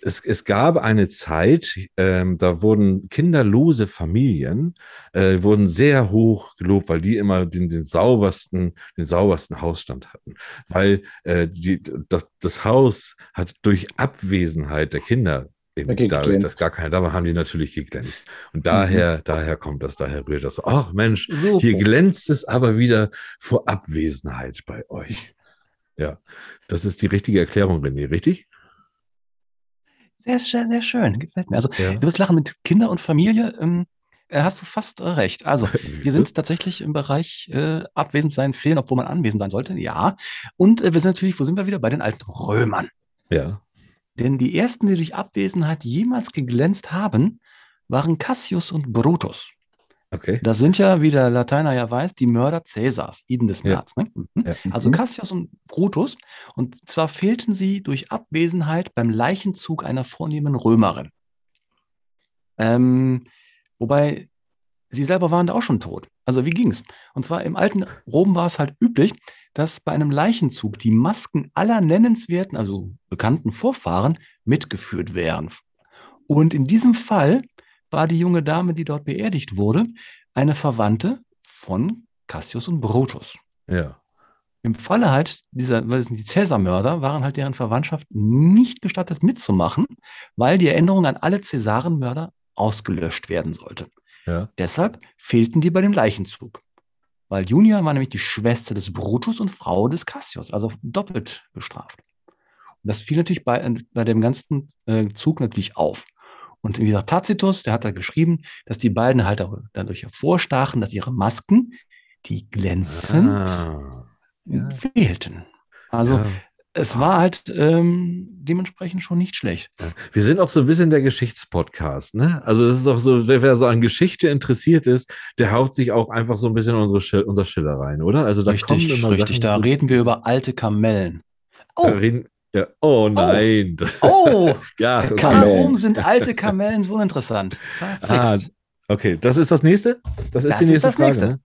es, es gab eine Zeit, ähm, da wurden kinderlose Familien äh, wurden sehr hoch gelobt, weil die immer den, den saubersten, den saubersten Hausstand hatten, weil äh, die, das, das Haus hat durch Abwesenheit der Kinder dadurch, dass gar keiner da war, haben die natürlich geglänzt. Und daher, mhm. daher kommt das, daher rührt das. Ach Mensch, Super. hier glänzt es aber wieder vor Abwesenheit bei euch. Ja, das ist die richtige Erklärung, René, richtig? Sehr, sehr, sehr schön. Gefällt mir. Also, ja. du wirst lachen mit Kinder und Familie. Ähm, äh, hast du fast äh, recht. Also, wir sind tatsächlich im Bereich äh, abwesend sein, fehlen, obwohl man anwesend sein sollte. Ja. Und äh, wir sind natürlich, wo sind wir wieder? Bei den alten Römern. Ja. Denn die ersten, die durch Abwesenheit jemals geglänzt haben, waren Cassius und Brutus. Okay. Das sind ja, wie der Lateiner ja weiß, die Mörder Cäsars, Iden des März. Ja. Ne? Mhm. Ja. Also mhm. Cassius und Brutus. Und zwar fehlten sie durch Abwesenheit beim Leichenzug einer vornehmen Römerin. Ähm, Wobei sie selber waren da auch schon tot. Also wie ging es? Und zwar im alten Rom war es halt üblich, dass bei einem Leichenzug die Masken aller nennenswerten, also bekannten Vorfahren mitgeführt wären. Und in diesem Fall war die junge Dame, die dort beerdigt wurde, eine Verwandte von Cassius und Brutus. Ja. Im Falle halt dieser, weil es sind die Cäsarmörder, waren halt deren Verwandtschaft nicht gestattet mitzumachen, weil die Erinnerung an alle Cäsarenmörder ausgelöscht werden sollte. Ja. Deshalb fehlten die bei dem Leichenzug. Weil Junia war nämlich die Schwester des Brutus und Frau des Cassius, also doppelt bestraft. Und das fiel natürlich bei, bei dem ganzen äh, Zug natürlich auf. Und wie gesagt, Tacitus, der hat da geschrieben, dass die beiden halt dadurch hervorstachen, dass ihre Masken, die glänzen, ah, ja. fehlten. Also ja. Es war halt ähm, dementsprechend schon nicht schlecht. Wir sind auch so ein bisschen der Geschichtspodcast, ne? Also das ist auch so, wer so an Geschichte interessiert ist, der haut sich auch einfach so ein bisschen in unsere unser Schiller rein, oder? Also da richtig, kommen immer richtig. Sachen da reden wir über alte Kamellen. Oh. Reden, ja. Oh, oh. nein. Oh, oh. ja, warum sind alte Kamellen so interessant? Ah, okay, das ist das nächste? Das ist das die nächste ist Frage. Nächste. Ne?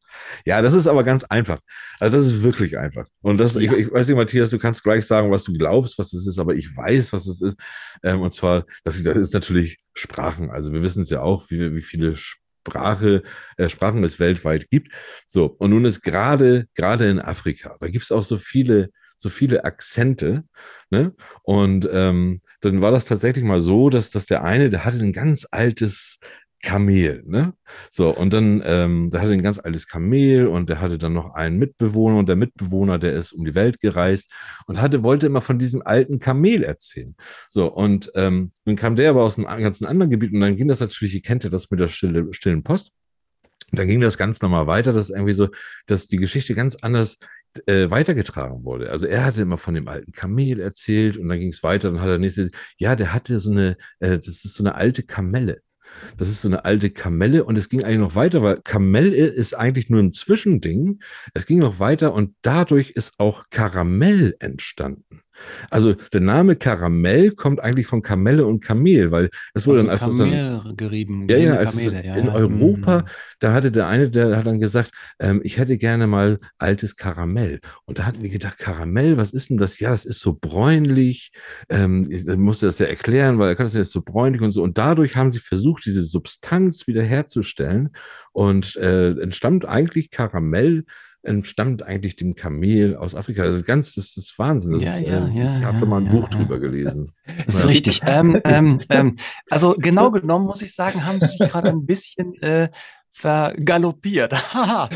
Ja, das ist aber ganz einfach. Also das ist wirklich einfach. Und das, ja. ich, ich, weiß nicht, Matthias, du kannst gleich sagen, was du glaubst, was es ist, aber ich weiß, was es ist. Ähm, und zwar, das, das ist natürlich Sprachen. Also wir wissen es ja auch, wie, wie viele Sprache, äh, Sprachen es weltweit gibt. So, und nun ist gerade, gerade in Afrika, da gibt es auch so viele so viele Akzente. Ne? Und ähm, dann war das tatsächlich mal so, dass, dass der eine, der hatte ein ganz altes Kamel, ne? So, und dann, ähm, der hatte ein ganz altes Kamel und der hatte dann noch einen Mitbewohner und der Mitbewohner, der ist um die Welt gereist und hatte, wollte immer von diesem alten Kamel erzählen. So, und ähm, dann kam der aber aus einem ganzen anderen Gebiet und dann ging das natürlich, ihr kennt ja das mit der stille, stillen Post. Und dann ging das ganz normal weiter, dass irgendwie so, dass die Geschichte ganz anders äh, weitergetragen wurde. Also er hatte immer von dem alten Kamel erzählt und dann ging es weiter. Dann hat er nächstes, ja, der hatte so eine, äh, das ist so eine alte Kamelle. Das ist so eine alte Kamelle und es ging eigentlich noch weiter, weil Kamelle ist eigentlich nur ein Zwischending. Es ging noch weiter und dadurch ist auch Karamell entstanden. Also der Name Karamell kommt eigentlich von Kamelle und Kamel, weil es wurde also dann als Kamel dann, gerieben. Ja, ja, als Kamele, ja, in ja. Europa, mhm. da hatte der eine, der hat dann gesagt, ähm, ich hätte gerne mal altes Karamell. Und da hatten die gedacht, Karamell, was ist denn das? Ja, das ist so bräunlich. Ähm, dann musste das ja erklären, weil er kann das ja so bräunlich und so. Und dadurch haben sie versucht, diese Substanz wiederherzustellen und äh, entstammt eigentlich Karamell entstammt eigentlich dem Kamel aus Afrika. Das ist ganz, das ist Wahnsinn. Das ja, ist, ja, äh, ja, ich habe ja, mal ein Buch drüber gelesen. Das ist richtig. Ähm, ähm, ähm, also genau genommen muss ich sagen, haben sie sich gerade ein bisschen äh, vergaloppiert.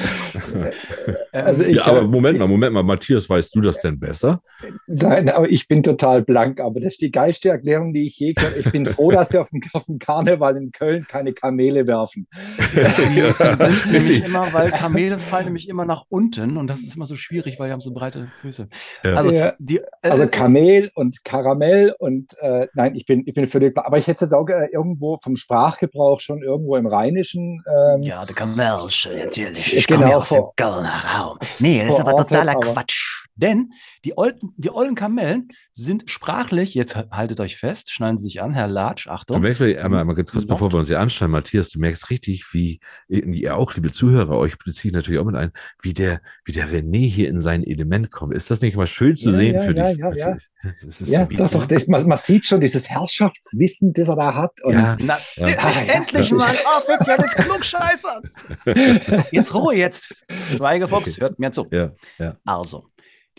also ich, ja, aber Moment mal, Moment mal, Matthias, weißt du das denn besser? Nein, aber ich bin total blank. Aber das ist die geilste Erklärung, die ich je gehört Ich bin froh, dass sie auf dem, auf dem Karneval in Köln keine Kamele werfen. Die sind nämlich immer, weil Kamele fallen nämlich immer nach unten und das ist immer so schwierig, weil die haben so breite Füße. Ja. Also, die, äh, also Kamel und Karamell und äh, nein, ich bin, ich bin völlig Aber ich hätte jetzt auch äh, irgendwo vom Sprachgebrauch schon irgendwo im Rheinischen ähm, ja, der Kamelsche, natürlich. Ich genau, komme ja aus dem Kölner Raum. Nee, das ist aber totaler aber Quatsch. Denn die ollen, die ollen Kamellen sind sprachlich, jetzt haltet euch fest, schneiden Sie sich an, Herr Latsch, Achtung. Du merkst, einmal, einmal ganz kurz, Nord bevor wir uns hier anschneiden, Matthias, du merkst richtig, wie ihr auch, liebe Zuhörer, euch beziehe ich natürlich auch mit ein, wie der, wie der René hier in sein Element kommt. Ist das nicht mal schön zu ja, sehen ja, für ja, dich? Ja, ja, ja. doch, doch, das, man, man, sieht schon dieses Herrschaftswissen, das er da hat. Und ja, Na, ja. Ah, endlich mal offizielles Klugscheißer. jetzt Ruhe, jetzt. Schweigefuchs, okay. hört mir zu. Ja, ja. Also,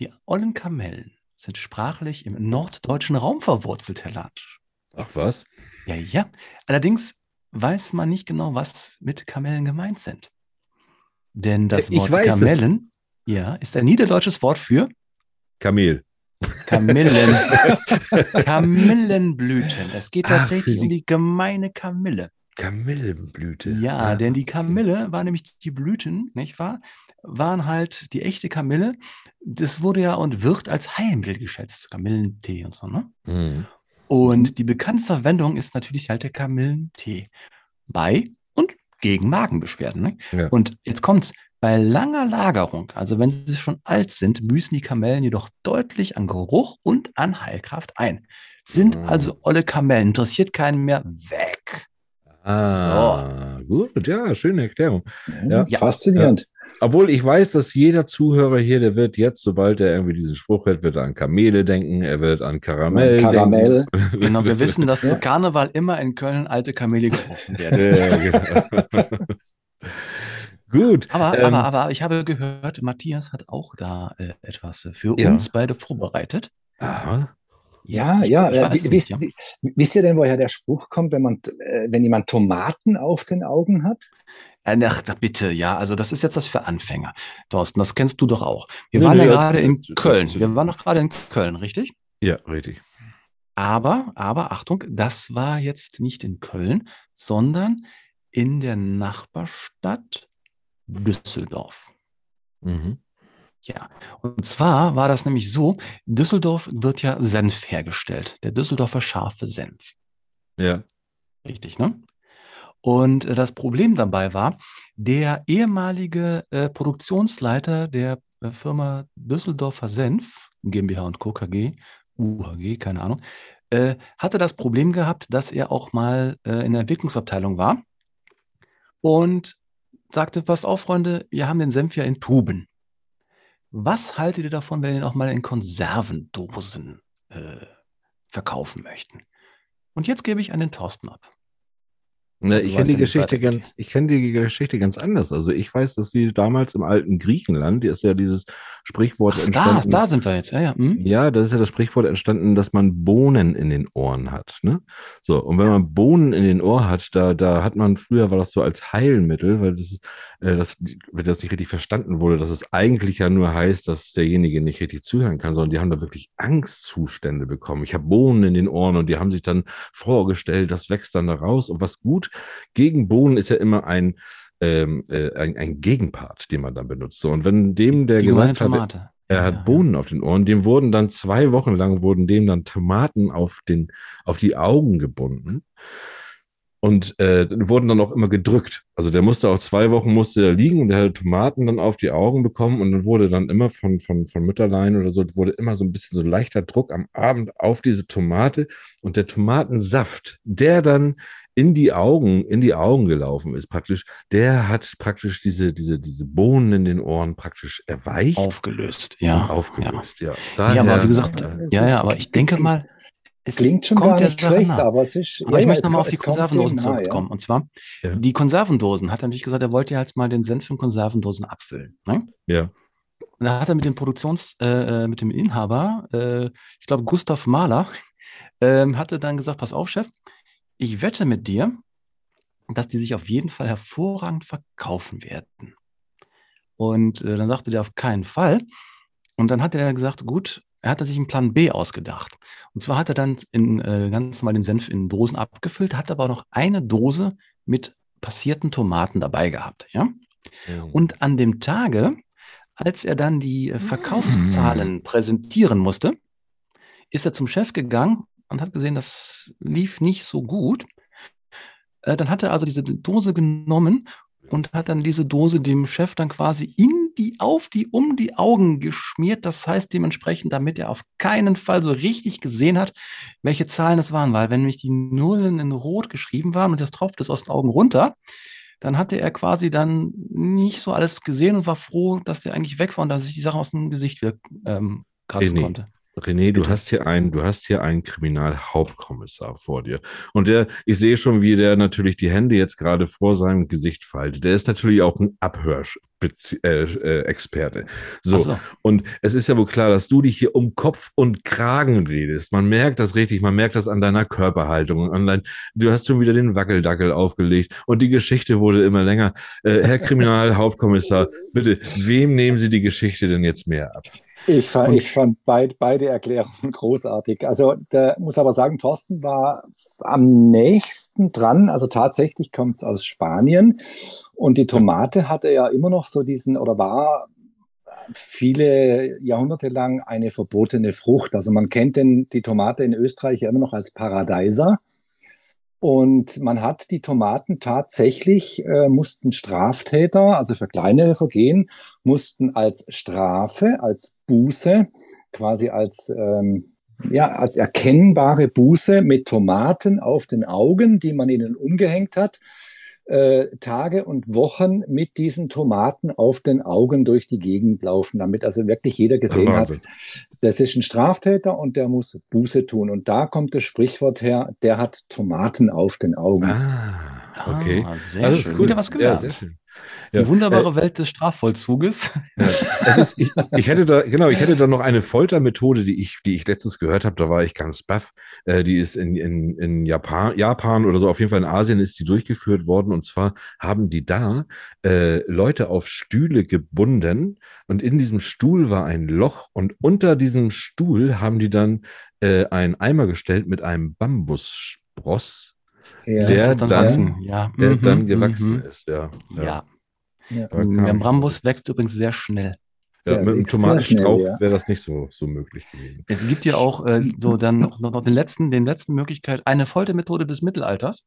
die ollen Kamellen sind sprachlich im norddeutschen Raum verwurzelt, Herr Latsch. Ach was? Ja, ja. Allerdings weiß man nicht genau, was mit Kamellen gemeint sind. Denn das Wort Kamellen ja, ist ein niederdeutsches Wort für Kamel. Kamillen. Kamillenblüten. Es geht tatsächlich Ach, um die gemeine Kamille. Kamillenblüte. Ja, ah, denn die Kamille war nämlich die Blüten, nicht wahr? waren halt die echte Kamille. Das wurde ja und wird als Heilmittel geschätzt, Kamillentee und so, ne? Mhm. Und die bekannteste Verwendung ist natürlich halt der Kamillentee bei und gegen Magenbeschwerden. Ne? Ja. Und jetzt kommt's. Bei langer Lagerung, also wenn sie schon alt sind, büßen die Kamellen jedoch deutlich an Geruch und an Heilkraft ein. Sind mhm. also olle Kamellen, interessiert keinen mehr, weg. Ah, so. gut, ja, schöne Erklärung. Ja, ja. Faszinierend. Obwohl ich weiß, dass jeder Zuhörer hier, der wird jetzt, sobald er irgendwie diesen Spruch hört, wird er an Kamele denken, er wird an Karamell. Karamell. Denken. Genau, wir wissen, dass ja. zu Karneval immer in Köln alte Kamele getroffen werden. Ja, genau. Gut. Aber, ähm, aber, aber ich habe gehört, Matthias hat auch da äh, etwas für ja. uns beide vorbereitet. Aha. Ja, ich, ja. Ich äh, wisst, ja. wisst ihr denn, woher der Spruch kommt, wenn man, äh, wenn jemand Tomaten auf den Augen hat? Äh, ach, bitte, ja, also das ist jetzt was für Anfänger. Thorsten, das kennst du doch auch. Wir nee, waren ja gerade in Köln. Wir waren noch gerade in Köln, richtig? Ja, richtig. Aber, aber Achtung, das war jetzt nicht in Köln, sondern in der Nachbarstadt Düsseldorf. Mhm. Ja, und zwar war das nämlich so, Düsseldorf wird ja Senf hergestellt, der Düsseldorfer scharfe Senf. Ja. Richtig, ne? Und äh, das Problem dabei war, der ehemalige äh, Produktionsleiter der äh, Firma Düsseldorfer Senf, GmbH und Co. KG, UHG, keine Ahnung, äh, hatte das Problem gehabt, dass er auch mal äh, in der Entwicklungsabteilung war und sagte, passt auf, Freunde, wir haben den Senf ja in Tuben. Was haltet ihr davon, wenn wir ihn auch mal in Konservendosen äh, verkaufen möchten? Und jetzt gebe ich an den Thorsten ab. Na, ich kenne die Geschichte ganz, ich kenne die Geschichte ganz anders. Also ich weiß, dass sie damals im alten Griechenland, die ist ja dieses Sprichwort Ach, entstanden. Da, da sind wir jetzt, ja, ja. Hm? Ja, das ist ja das Sprichwort entstanden, dass man Bohnen in den Ohren hat. Ne? So, und wenn man Bohnen in den Ohr hat, da, da hat man, früher war das so als Heilmittel, weil das äh, das, wenn das nicht richtig verstanden wurde, dass es eigentlich ja nur heißt, dass derjenige nicht richtig zuhören kann, sondern die haben da wirklich Angstzustände bekommen. Ich habe Bohnen in den Ohren und die haben sich dann vorgestellt, das wächst dann da raus. Und was gut gegen Bohnen ist ja immer ein, ähm, äh, ein, ein, Gegenpart, den man dann benutzt. So, und wenn dem der gesagt hat, er hat ja, Bohnen ja. auf den Ohren, dem wurden dann zwei Wochen lang wurden dem dann Tomaten auf den auf die Augen gebunden und äh, wurden dann auch immer gedrückt. Also der musste auch zwei Wochen musste er liegen und der hat Tomaten dann auf die Augen bekommen und dann wurde dann immer von von von Mütterlein oder so wurde immer so ein bisschen so leichter Druck am Abend auf diese Tomate und der Tomatensaft, der dann in die Augen, in die Augen gelaufen ist, praktisch, der hat praktisch diese, diese, diese Bohnen in den Ohren praktisch erweicht. Aufgelöst, ja. Aufgelöst, ja. Ja, Daher, ja aber wie gesagt, äh, ja, ja, aber ich denke mal, es klingt schon gar nicht schlecht, nah. aber es ist. Aber ja, ich möchte nochmal auf die Konservendosen zurückkommen. Ja. Und zwar, ja. die Konservendosen, hat er natürlich gesagt, er wollte ja jetzt mal den Senf in Konservendosen abfüllen. Ne? Ja. Und da hat er mit dem Produktions-, äh, äh mit dem Inhaber, äh, ich glaube Gustav Mahler, äh, hatte dann gesagt, pass auf, Chef, ich wette mit dir, dass die sich auf jeden Fall hervorragend verkaufen werden. Und äh, dann sagte der auf keinen Fall. Und dann hat er gesagt, gut, er hatte sich einen Plan B ausgedacht. Und zwar hat er dann in, äh, ganz normal den Senf in Dosen abgefüllt, hat aber auch noch eine Dose mit passierten Tomaten dabei gehabt. Ja? ja. Und an dem Tage, als er dann die äh, Verkaufszahlen präsentieren musste, ist er zum Chef gegangen und hat gesehen, das lief nicht so gut. Äh, dann hat er also diese Dose genommen und hat dann diese Dose dem Chef dann quasi in die, auf die, um die Augen geschmiert. Das heißt dementsprechend, damit er auf keinen Fall so richtig gesehen hat, welche Zahlen es waren, weil wenn nämlich die Nullen in Rot geschrieben waren und das tropft es aus den Augen runter, dann hatte er quasi dann nicht so alles gesehen und war froh, dass der eigentlich weg war und dass sich die Sache aus dem Gesicht wieder ähm, kratzen nee, konnte. René, du hast hier einen, du hast hier einen Kriminalhauptkommissar vor dir. Und der, ich sehe schon, wie der natürlich die Hände jetzt gerade vor seinem Gesicht faltet. Der ist natürlich auch ein Abhörexperte. Äh, äh, so. so. Und es ist ja wohl klar, dass du dich hier um Kopf und Kragen redest. Man merkt das richtig, man merkt das an deiner Körperhaltung. An dein, du hast schon wieder den Wackeldackel aufgelegt und die Geschichte wurde immer länger. Äh, Herr Kriminalhauptkommissar, bitte, wem nehmen Sie die Geschichte denn jetzt mehr ab? Ich fand, ich fand beid, beide Erklärungen großartig. Also, da muss aber sagen, Thorsten war am nächsten dran. Also tatsächlich kommt es aus Spanien. Und die Tomate hatte ja immer noch so diesen, oder war viele Jahrhunderte lang eine verbotene Frucht. Also man kennt den, die Tomate in Österreich ja immer noch als Paradeiser. Und man hat die Tomaten tatsächlich, äh, mussten Straftäter, also für kleinere Vergehen, mussten als Strafe, als Buße, quasi als, ähm, ja, als erkennbare Buße mit Tomaten auf den Augen, die man ihnen umgehängt hat, äh, Tage und Wochen mit diesen Tomaten auf den Augen durch die Gegend laufen, damit also wirklich jeder gesehen hat, das ist ein Straftäter und der muss Buße tun. Und da kommt das Sprichwort her, der hat Tomaten auf den Augen. Ah, okay. Ah, sehr das schön. Cool. Wieder was gelernt. Ja, sehr schön. Die ja, wunderbare äh, Welt des Strafvollzuges. Ja, ist, ich, ich, hätte da, genau, ich hätte da noch eine Foltermethode, die ich, die ich letztens gehört habe, da war ich ganz baff. Äh, die ist in, in, in Japan, Japan oder so, auf jeden Fall in Asien ist die durchgeführt worden. Und zwar haben die da äh, Leute auf Stühle gebunden und in diesem Stuhl war ein Loch und unter diesem Stuhl haben die dann äh, einen Eimer gestellt mit einem Bambusspross ja, der, dann, dann, ja. der mhm, dann gewachsen mhm. ist. Ja. ja. ja. Der Brambus wächst übrigens sehr schnell. Ja, mit einem Tomatenstrauch wäre das nicht so, so möglich gewesen. Es gibt ja auch äh, so dann noch, noch den letzten, den letzten Möglichkeit, eine Foltermethode des Mittelalters.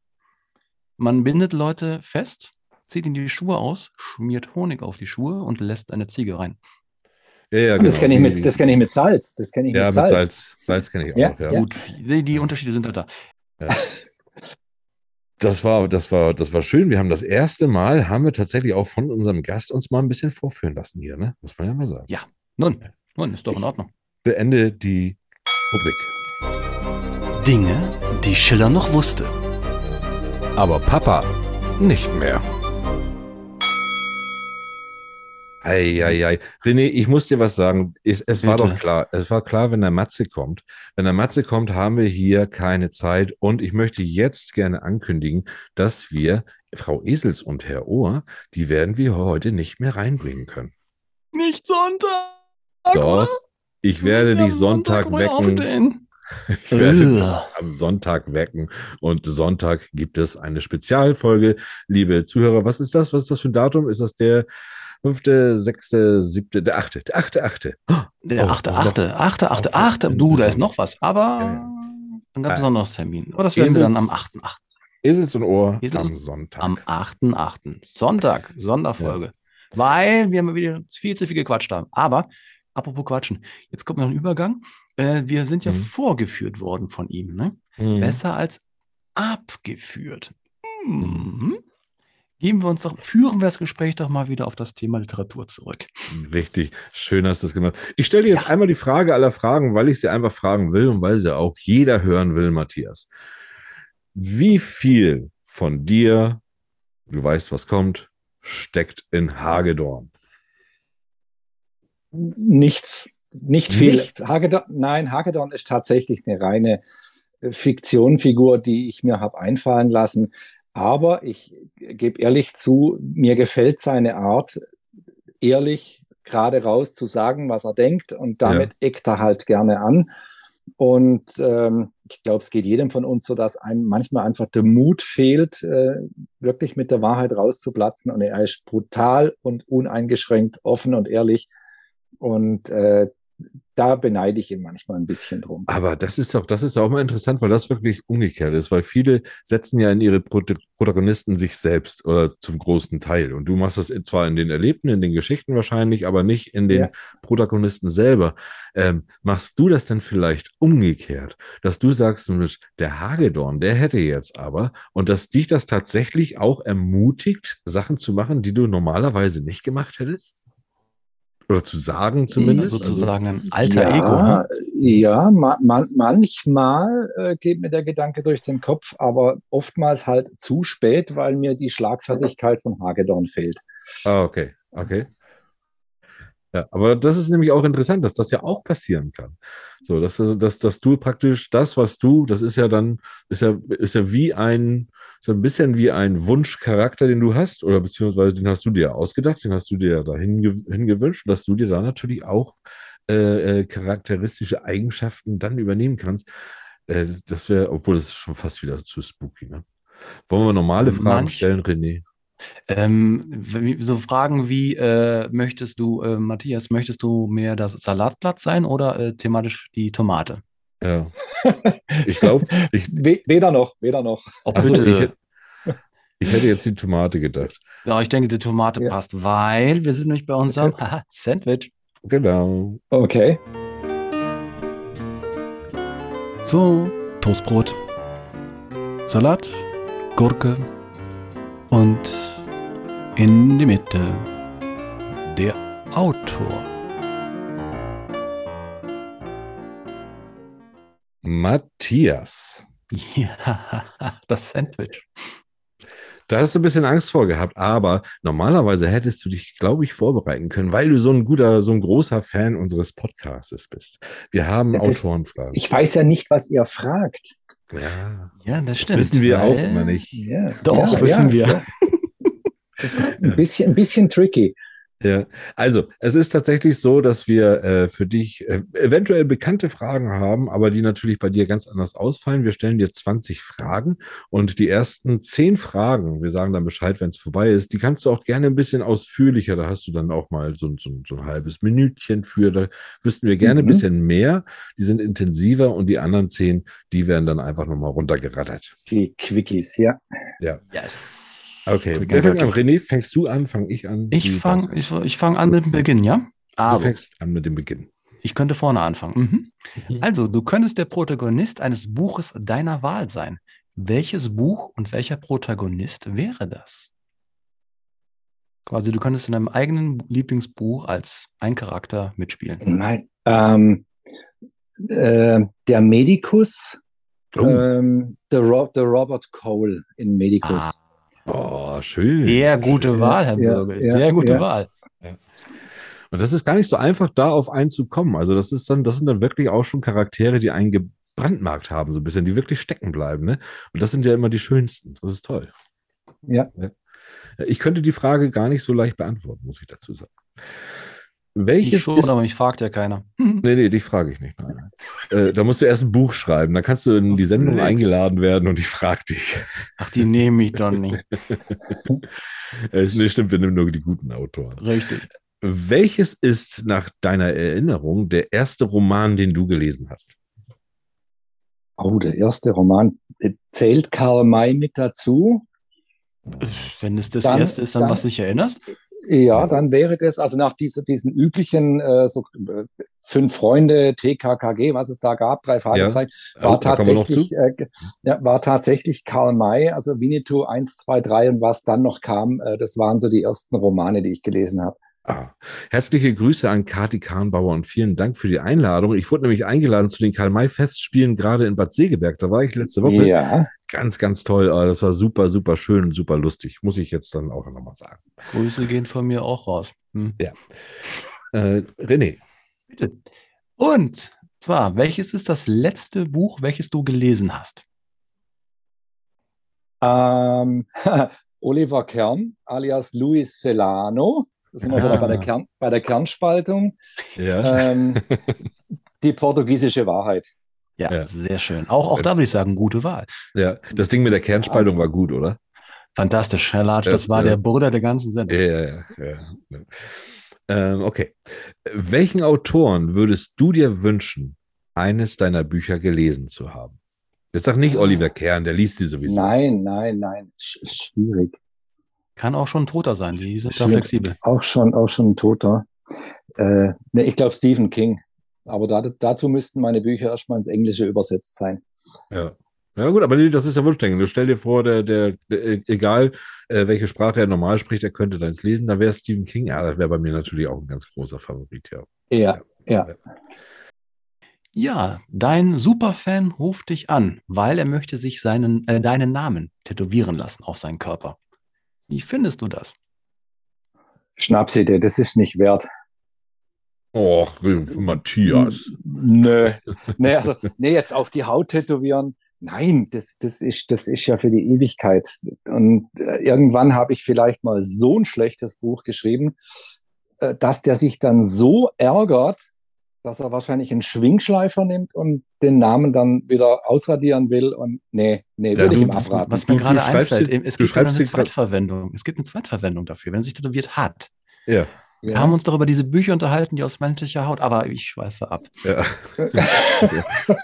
Man bindet Leute fest, zieht ihnen die Schuhe aus, schmiert Honig auf die Schuhe und lässt eine Ziege rein. Ja, ja, genau. Das kenne ich, mit, kenn ich mit Salz. Das kenne ich ja, mit Salz. Ja, mit Salz. Salz kenne ich auch. Ja, Gut, die, die, Unterschiede sind halt da. Das war, das war, das war schön. Wir haben das erste Mal, haben wir tatsächlich auch von unserem Gast uns mal ein bisschen vorführen lassen hier, ne? Muss man ja mal sagen. Ja, nun, nun ist doch in Ordnung. Ich beende die Rubrik. Dinge, die Schiller noch wusste. Aber Papa nicht mehr. Eieiei. René, ich muss dir was sagen. Es, es war doch klar. Es war klar, wenn der Matze kommt. Wenn der Matze kommt, haben wir hier keine Zeit. Und ich möchte jetzt gerne ankündigen, dass wir Frau Esels und Herr Ohr, die werden wir heute nicht mehr reinbringen können. Nicht Sonntag. Doch. Ich werde dich Sonntag, Sonntag wecken. Ich werde am Sonntag wecken und Sonntag gibt es eine Spezialfolge. Liebe Zuhörer, was ist das? Was ist das für ein Datum? Ist das der fünfte, sechste, siebte, der achte, der achte, achte. Der oh, achte, achte, achte, achte, achte. Du, da ist noch was, aber ja, ein ganz besonderes Termin. Aber das werden wir dann am 8.8. Esels und Ohr Esels am Sonntag. Am 8.8. Sonntag, Sonderfolge. Ja. Weil wir mal wieder viel zu viel gequatscht haben. Aber, apropos Quatschen, jetzt kommt noch ein Übergang. Äh, wir sind ja mhm. vorgeführt worden von ihm. Ne? Mhm. Besser als abgeführt. Mhm. Geben wir uns doch, führen wir das Gespräch doch mal wieder auf das Thema Literatur zurück. Richtig, schön hast du das gemacht. Ich stelle dir jetzt ja. einmal die Frage aller Fragen, weil ich sie einfach fragen will und weil sie auch jeder hören will, Matthias. Wie viel von dir, du weißt, was kommt, steckt in Hagedorn? Nichts, nicht viel. Nicht? Hagedorn, nein, Hagedorn ist tatsächlich eine reine äh, Fiktionfigur, die ich mir habe einfallen lassen. Aber ich gebe ehrlich zu, mir gefällt seine Art, ehrlich gerade raus zu sagen, was er denkt und damit ja. eckt er halt gerne an. Und ähm, ich glaube, es geht jedem von uns so, dass einem manchmal einfach der Mut fehlt, äh, wirklich mit der Wahrheit rauszuplatzen. Und er ist brutal und uneingeschränkt offen und ehrlich. Und äh, da beneide ich ihn manchmal ein bisschen drum. Aber das ist auch, das ist auch mal interessant, weil das wirklich umgekehrt ist, weil viele setzen ja in ihre Protagonisten sich selbst oder zum großen Teil. Und du machst das zwar in den Erlebten, in den Geschichten wahrscheinlich, aber nicht in den ja. Protagonisten selber. Ähm, machst du das denn vielleicht umgekehrt, dass du sagst, der Hagedorn, der hätte jetzt aber, und dass dich das tatsächlich auch ermutigt, Sachen zu machen, die du normalerweise nicht gemacht hättest? Oder zu sagen zumindest. Sozusagen ein alter ja, Ego. Ne? Ja, ma man, manchmal äh, geht mir der Gedanke durch den Kopf, aber oftmals halt zu spät, weil mir die Schlagfertigkeit von Hagedorn fehlt. Ah, okay, okay. Ja, aber das ist nämlich auch interessant, dass das ja auch passieren kann. So, dass, dass, dass du praktisch das, was du, das ist ja dann, ist ja, ist ja wie ein, so ein bisschen wie ein Wunschcharakter, den du hast, oder beziehungsweise den hast du dir ausgedacht, den hast du dir da hingewünscht, dass du dir da natürlich auch äh, äh, charakteristische Eigenschaften dann übernehmen kannst. Äh, das wäre, obwohl das ist schon fast wieder zu spooky, ne? Wollen wir normale Fragen Manch, stellen, René? Ähm, so Fragen wie, äh, möchtest du, äh, Matthias, möchtest du mehr das Salatblatt sein oder äh, thematisch die Tomate? Ja. Ich glaube, ich. weder noch, weder noch. Also ich, ich, hätte jetzt die Tomate gedacht. Ja, ich denke, die Tomate ja. passt, weil wir sind nämlich bei unserem okay. Sandwich. Genau. Okay. So, Toastbrot, Salat, Gurke, Und in die Mitte der Autor. Matthias. Ja, das Sandwich. Da hast du ein bisschen Angst vor gehabt, aber normalerweise hättest du dich, glaube ich, vorbereiten können, weil du so ein guter, so ein großer Fan unseres Podcasts bist. Wir haben ja, Autorenfragen. Ich weiß ja nicht, was ihr fragt. Ja, ja das stimmt. Das wissen wir auch immer nicht. Ja, Doch, ja, wissen wir. ein bisschen, ein bisschen tricky. Ja, also es ist tatsächlich so, dass wir äh, für dich äh, eventuell bekannte Fragen haben, aber die natürlich bei dir ganz anders ausfallen. Wir stellen dir 20 Fragen und die ersten 10 Fragen, wir sagen dann Bescheid, wenn es vorbei ist, die kannst du auch gerne ein bisschen ausführlicher, da hast du dann auch mal so, so, so ein halbes Minütchen für, da wüssten wir gerne mhm. ein bisschen mehr, die sind intensiver und die anderen 10, die werden dann einfach nochmal runtergerattert. Die Quickies, ja. Ja. Yes. Okay, wer fängt an? René, fängst du an? Fang ich an? Ich fange ich, ich fang an mit dem Beginn, ja? Also, du fängst an mit dem Beginn. Ich könnte vorne anfangen. Mhm. Also, du könntest der Protagonist eines Buches deiner Wahl sein. Welches Buch und welcher Protagonist wäre das? Quasi, du könntest in deinem eigenen Lieblingsbuch als ein Charakter mitspielen. Nein, ähm, äh, der Medikus, oh. ähm, der, Ro der Robert Cole in Medikus. Ah. Oh, schön. Sehr gute schön. Wahl, Herr ja, Bürgel. Sehr gute ja. Wahl. Und das ist gar nicht so einfach, da auf einen zu kommen. Also, das ist dann, das sind dann wirklich auch schon Charaktere, die einen gebrandmarkt haben, so ein bisschen, die wirklich stecken bleiben. Ne? Und das sind ja immer die schönsten. Das ist toll. Ja. Ich könnte die Frage gar nicht so leicht beantworten, muss ich dazu sagen. Welches ich schon, ist, aber mich fragt ja keiner. Nee, nee, dich frage ich nicht. Äh, da musst du erst ein Buch schreiben. Dann kannst du in die Sendung eingeladen werden und ich frage dich. Ach, die nehme ich dann nicht. äh, nee, stimmt, wir nehmen nur die guten Autoren. Richtig. Welches ist nach deiner Erinnerung der erste Roman, den du gelesen hast? Oh, der erste Roman. Zählt Karl May mit dazu? Wenn es das dann, erste ist, dann, dann was du dich erinnerst? Ja, dann wäre das, also nach dieser, diesen üblichen äh, so, äh, fünf Freunde, TKKG, was es da gab, drei Fragezeichen, ja, war, tatsächlich, äh, ja, war tatsächlich Karl May, also Winnetou 1, 2, 3 und was dann noch kam, äh, das waren so die ersten Romane, die ich gelesen habe. Ah. Herzliche Grüße an Kati Kahnbauer und vielen Dank für die Einladung. Ich wurde nämlich eingeladen zu den Karl-May-Festspielen gerade in Bad Segeberg. Da war ich letzte Woche. Ja. Ganz, ganz toll. Ah, das war super, super schön und super lustig. Muss ich jetzt dann auch nochmal sagen. Grüße gehen von mir auch raus. Hm. Ja. Äh, René. Bitte. Und zwar, welches ist das letzte Buch, welches du gelesen hast? Ähm, Oliver Kern alias Luis Celano. Das sind wir ah. wieder bei der, Kern, bei der Kernspaltung. Ja. Ähm, die portugiesische Wahrheit. Ja, ja, sehr schön. Auch, auch da würde ich sagen, gute Wahl. Ja, das Ding mit der Kernspaltung war gut, oder? Fantastisch, Herr Latsch, das war ja. der Bruder der ganzen Sendung. Ja, ja, ja. ja. Ähm, okay. Welchen Autoren würdest du dir wünschen, eines deiner Bücher gelesen zu haben? Jetzt sag nicht ah. Oliver Kern, der liest sie sowieso. Nein, nein, nein. Sch schwierig. Kann auch schon ein Toter sein, die sind da flexibel. Auch schon, auch schon ein Toter. Äh, ne, ich glaube Stephen King. Aber da, dazu müssten meine Bücher erstmal ins Englische übersetzt sein. Ja. Ja gut, aber das ist ja Wunschdenken. Du stell dir vor, der, der, der egal äh, welche Sprache er normal spricht, er könnte deins lesen, dann wäre Stephen King, ja, das wäre bei mir natürlich auch ein ganz großer Favorit, ja. Ja, ja. Ja, dein Superfan ruft dich an, weil er möchte sich seinen, äh, deinen Namen tätowieren lassen auf seinen Körper. Wie findest du das? Schnapsidee, das ist nicht wert. Och, Matthias. Nö. Nee, also, nee, jetzt auf die Haut tätowieren. Nein, das, das, ist, das ist ja für die Ewigkeit. Und äh, irgendwann habe ich vielleicht mal so ein schlechtes Buch geschrieben, äh, dass der sich dann so ärgert, dass er wahrscheinlich einen Schwingschleifer nimmt und den Namen dann wieder ausradieren will. Und nee, nee, ja, würde ich ihm abraten. Was mir gerade einfällt, es gibt eine Zweitverwendung. Es gibt eine Zweitverwendung dafür, wenn er sich tätowiert hat. Ja. Wir haben uns doch über diese Bücher unterhalten, die aus menschlicher Haut, aber ich schweife ab. Ja.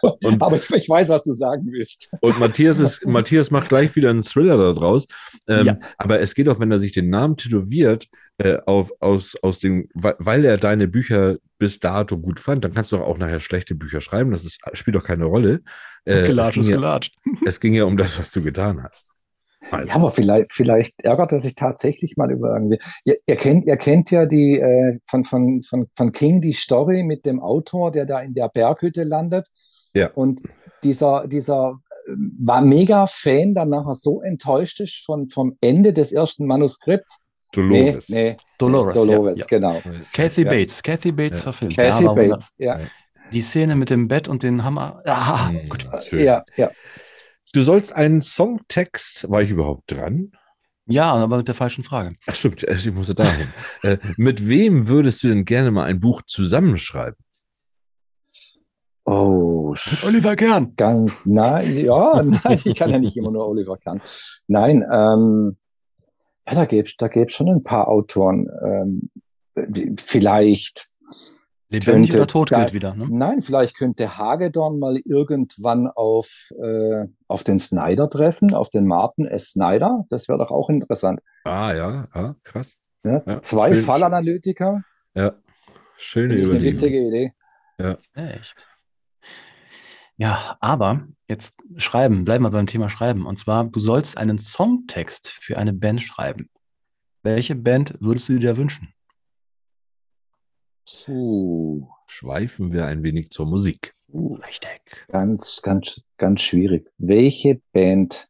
und, aber ich, ich, weiß, was du sagen willst. Und Matthias, ist, Matthias macht gleich wieder einen Thriller daraus. Ähm, ja. Aber es geht auch, wenn er sich den Namen tätowiert, äh, auf, aus, aus dem, weil er deine Bücher bis dato gut fand, dann kannst du auch nachher schlechte Bücher schreiben. Das ist, spielt doch keine Rolle. Äh, gelatscht ist gelatscht. es ging ja um das, was du getan hast. Also. Ja, aber vielleicht, vielleicht ärgert er sich tatsächlich mal über irgendwie. Ihr, ihr, kennt, ihr kennt ja die äh, von, von, von, von King die Story mit dem Autor, der da in der Berghütte landet. Ja. Und dieser, dieser äh, war mega Fan, dann nachher so enttäuscht ist von, vom Ende des ersten Manuskripts. Dolores. Nee, nee, Dolores, Dolores ja, genau. Kathy Bates, Kathy Bates Ja. verfilmt. Aber Bates, ja. Die Szene mit dem Bett und den Hammer. Ah, Hm, gut. schön. Ja, ja. Du sollst einen Songtext, war ich überhaupt dran? Ja, aber mit der falschen Frage. Ach stimmt, äh, ich musste dahin. äh, mit wem würdest du denn gerne mal ein Buch zusammenschreiben? Oh, Mit Oliver Kern. ganz nein, ja, nein, ich kann ja nicht immer nur Oliver Kahn. Nein, ähm, ja, da gäbe da gäb's schon ein paar Autoren. Ähm, vielleicht, Lebendig Könnte oder tot da- gilt wieder. Ne? nein, vielleicht könnte Hagedorn mal irgendwann auf, äh, auf den Snyder treffen, auf den Martin S. Snyder. Das wäre doch auch interessant. Ah, ja, ah, krass. Ja? Ja, Zwei schön. Fallanalytiker, Ja, schöne ich eine Überlegung. witzige Idee. Echt. Ja, aber jetzt schreiben, bleiben wir beim Thema Schreiben. Und zwar, du sollst einen Songtext für eine Band schreiben. Welche Band würdest du dir wünschen? Puh. Schweifen wir ein wenig zur Musik. Richtig. Ganz, ganz, ganz schwierig. Welche Band?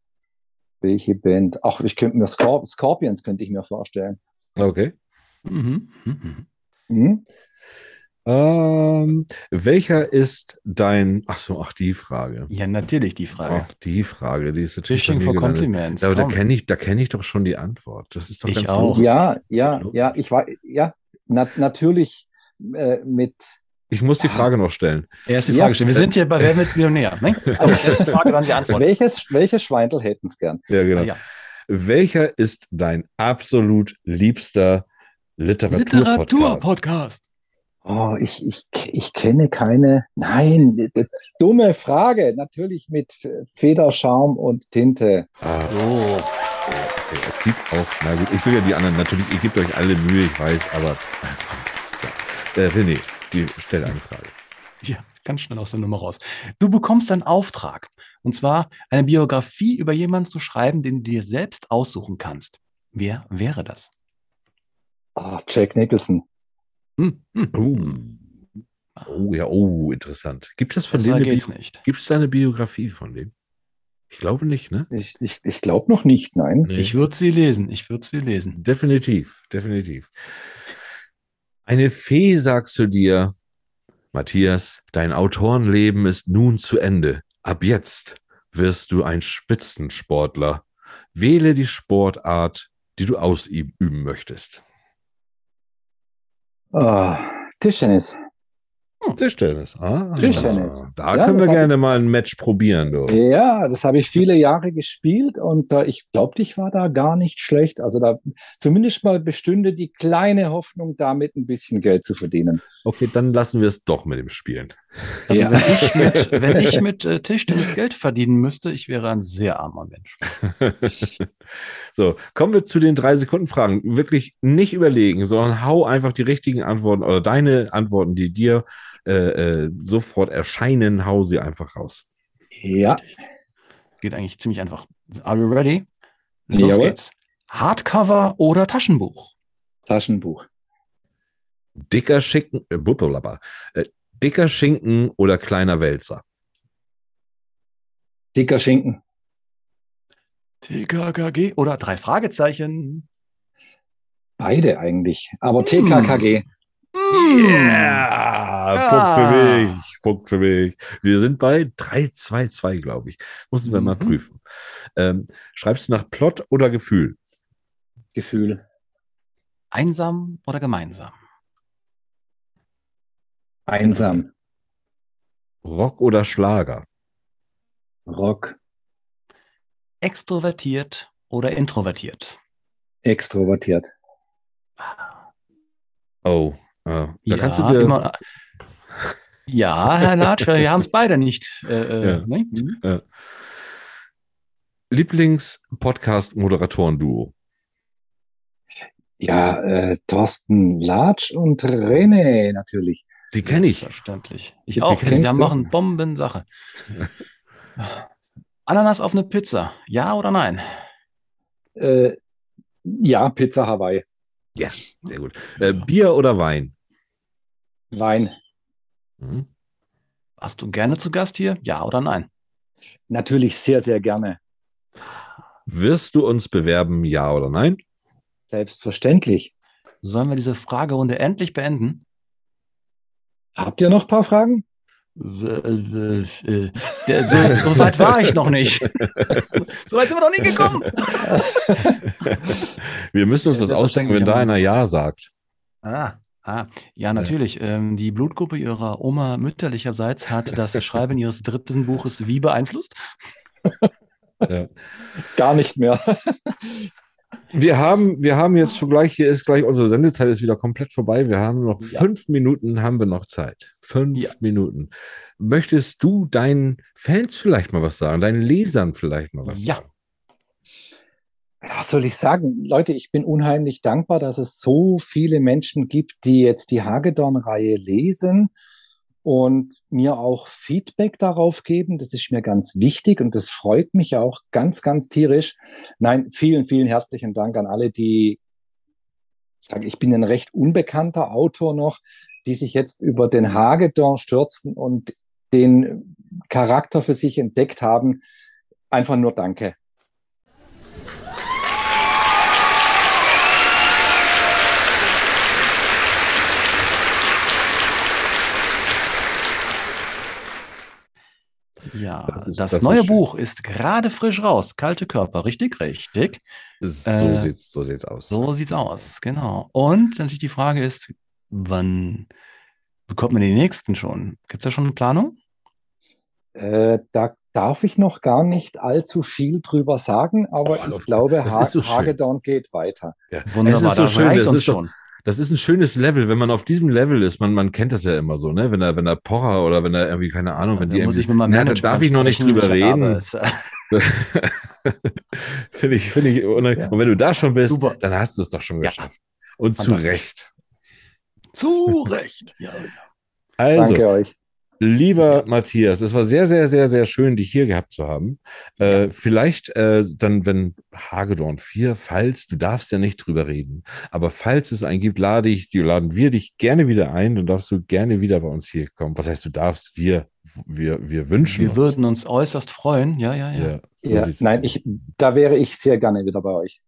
Welche Band? Ach, ich könnte mir Scorp Scorpions könnte ich mir vorstellen. Okay. Mhm. Mhm. Hm? Ähm, welcher ist dein, ach so, ach die Frage. Ja, natürlich die Frage. Ach, die Frage, die ist natürlich Fishing mir for gelandet. Compliments. Aber da kenne ich, da kenne ich doch schon die Antwort. Das ist doch Ich ganz auch. logisch. Ja, ja, ja, ich war, ja, na, natürlich äh, mit, Ich muss die Frage noch stellen. Erst die Ja. Frage stellen. Wir sind hier bei Wer wird Millionär? Ne? Also, erste Frage, dann die Antwort. welches, welches Schweintel hätten es gern? Ja, genau. Ah, ja. Welcher ist dein absolut liebster Literaturpodcast? Literaturpodcast. Oh, ich, ich, ich kenne keine. Nein, dumme Frage. Natürlich mit äh, Feder, Schaum und Tinte. Ah, okay. Es gibt auch, na gut, ich will ja die anderen, natürlich, ihr gebt euch alle Mühe, ich weiß, aber. Äh, René, die stell eine Frage. Ja, ganz schnell aus der Nummer raus. Du bekommst einen Auftrag. Und zwar eine Biografie über jemanden zu schreiben, den du dir selbst aussuchen kannst. Wer wäre das? Ah, Jack Nicholson. Hm, hm. Oh. Oh ja, oh, interessant. Gibt es von dem geht's nicht. Gibt es eine Biografie von dem? Ich glaube nicht, ne? Ich, ich, ich glaube noch nicht, nein. Nee. Ich würde sie lesen. Ich würde sie lesen. Definitiv, definitiv. Eine Fee sagst du dir, Matthias, dein Autorenleben ist nun zu Ende. Ab jetzt wirst du ein Spitzensportler. Wähle die Sportart, die du ausüben möchtest. Ah, Tischtennis. Tischtennis. Ah, Tischtennis. Da Ja, können wir gerne mal ein Match probieren. Du. Ja, das habe ich viele Jahre gespielt und äh, ich glaube, ich war da gar nicht schlecht. Also da zumindest mal bestünde die kleine Hoffnung, damit ein bisschen Geld zu verdienen. Okay, dann lassen wir es doch mit dem Spielen. Also Ja. wenn ich mit, wenn ich mit äh, Tischtennis Geld verdienen müsste, ich wäre ein sehr armer Mensch. so, kommen wir zu den drei Sekunden Fragen. Wirklich nicht überlegen, sondern hau einfach die richtigen Antworten oder deine Antworten, die dir äh, äh, sofort erscheinen, hau sie einfach raus. Ja. Geht eigentlich ziemlich einfach. Are you ready? Los Jawohl. geht's. Hardcover oder Taschenbuch? Taschenbuch. Dicker Schinken, äh, äh, dicker Schinken oder kleiner Wälzer? Dicker Schinken. TKKG oder drei Fragezeichen? Beide eigentlich. Hm. Aber TKKG. Yeah! Punkt für mich. Punkt für mich. Wir sind bei 3-2-2, glaube ich. Müssen wir mal Mhm. prüfen. Ähm, schreibst du nach Plot oder Gefühl? Gefühl. Einsam oder gemeinsam? Einsam. Rock oder Schlager? Rock. Extrovertiert oder introvertiert? Extrovertiert. Oh, äh, da ja, kannst du dir. immer. Ja, Herr Latsch, wir haben es beide nicht. Äh, äh, Ja. ne? Hm? Lieblings-Podcast-Moderatoren-Duo. Ja, äh, Thorsten Latsch und René natürlich. Die kenne ich. Selbstverständlich. Die Ich auch. Die kennst du? machen Bombensache. Ananas auf eine Pizza. Ja oder nein? Äh, ja, Pizza Hawaii. Ja, sehr gut. Äh, Bier oder Wein? Wein. Mhm. Hast du gerne zu Gast hier? Ja oder nein? Natürlich sehr, sehr gerne. Wirst du uns bewerben, ja oder nein? Selbstverständlich. Sollen wir diese Fragerunde endlich beenden? Habt ihr noch ein paar Fragen? Äh, äh, äh, so, so, weit war ich noch nicht. so weit sind wir noch nie gekommen. Wir müssen uns was ausdenken, wenn da einer Ja sagt. Ah, ah. ja, natürlich. Ja. Ähm, die Blutgruppe ihrer Oma mütterlicherseits hat das Schreiben ihres dritten Buches wie beeinflusst? Ja. Gar nicht mehr. Wir haben, wir haben jetzt schon gleich, hier ist gleich unsere Sendezeit ist wieder komplett vorbei. Wir haben noch ja. fünf Minuten, haben wir noch Zeit. Fünf ja. Minuten. Möchtest du deinen Fans vielleicht mal was sagen, deinen Lesern vielleicht mal was ja. sagen? Was soll ich sagen? Leute, ich bin unheimlich dankbar, dass es so viele Menschen gibt, die jetzt die Hagedorn-Reihe lesen und mir auch Feedback darauf geben. Das ist mir ganz wichtig und das freut mich auch ganz, ganz tierisch. Nein, vielen, vielen herzlichen Dank an alle, die sagen, ich bin ein recht unbekannter Autor noch, die sich jetzt über den Hagedorn stürzen und den Charakter für sich entdeckt haben. Einfach nur Danke. Ja, das, ist, das, das neue Buch ist gerade frisch raus. Kalte Körper, richtig, richtig. So äh, sieht's, so sieht's aus. So sieht's aus, genau. Und natürlich die Frage ist, wann bekommt man die nächsten schon? Gibt es da schon eine Planung? Äh, da darf ich noch gar nicht allzu viel drüber sagen, aber oh, ich glaube, ha so Hagedorn geht weiter. Ja. Wunderbar, das, so reicht uns schon. Doch, das ist ein schönes Level, wenn man auf diesem Level ist. Man, man kennt das ja immer so, ne? Wenn er, wenn er Pocher oder wenn er irgendwie, keine Ahnung, ja, wenn die muss ich mit meinem da darf ich noch nicht drüber reden. finde ich, finde ich, ja. und wenn du da schon bist, Super. dann hast du es doch schon geschafft. Und zu Recht. Zu Recht. Ja, Also, Danke euch. Lieber Matthias, es war sehr, sehr, sehr, sehr schön, dich hier gehabt zu haben. Äh, vielleicht äh, dann, wenn Hagedorn 4, falls, du darfst ja nicht drüber reden, aber falls es einen gibt, lade ich, laden wir dich gerne wieder ein und darfst du gerne wieder bei uns hier kommen. Was heißt, du darfst, wir, wir, wir wünschen Wir uns. würden uns äußerst freuen, ja, ja, ja. ja, so ja nein, ich, da wäre ich sehr gerne wieder bei euch.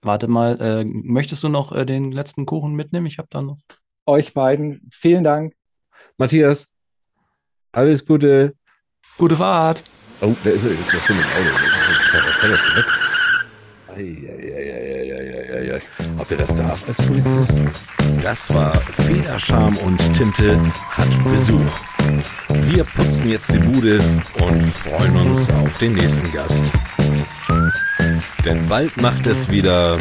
Warte mal, äh, möchtest du noch äh, den letzten Kuchen mitnehmen? Ich habe da noch. Euch beiden, vielen Dank. Matthias, alles Gute. Gute Fahrt. Oh, da ist er jetzt noch schon im Auto. Eieieiei. Ob er das darf als Polizist? Das war Federscham und Tinte hat Besuch. Wir putzen jetzt die Bude und freuen uns auf den nächsten Gast. Denn bald macht es wieder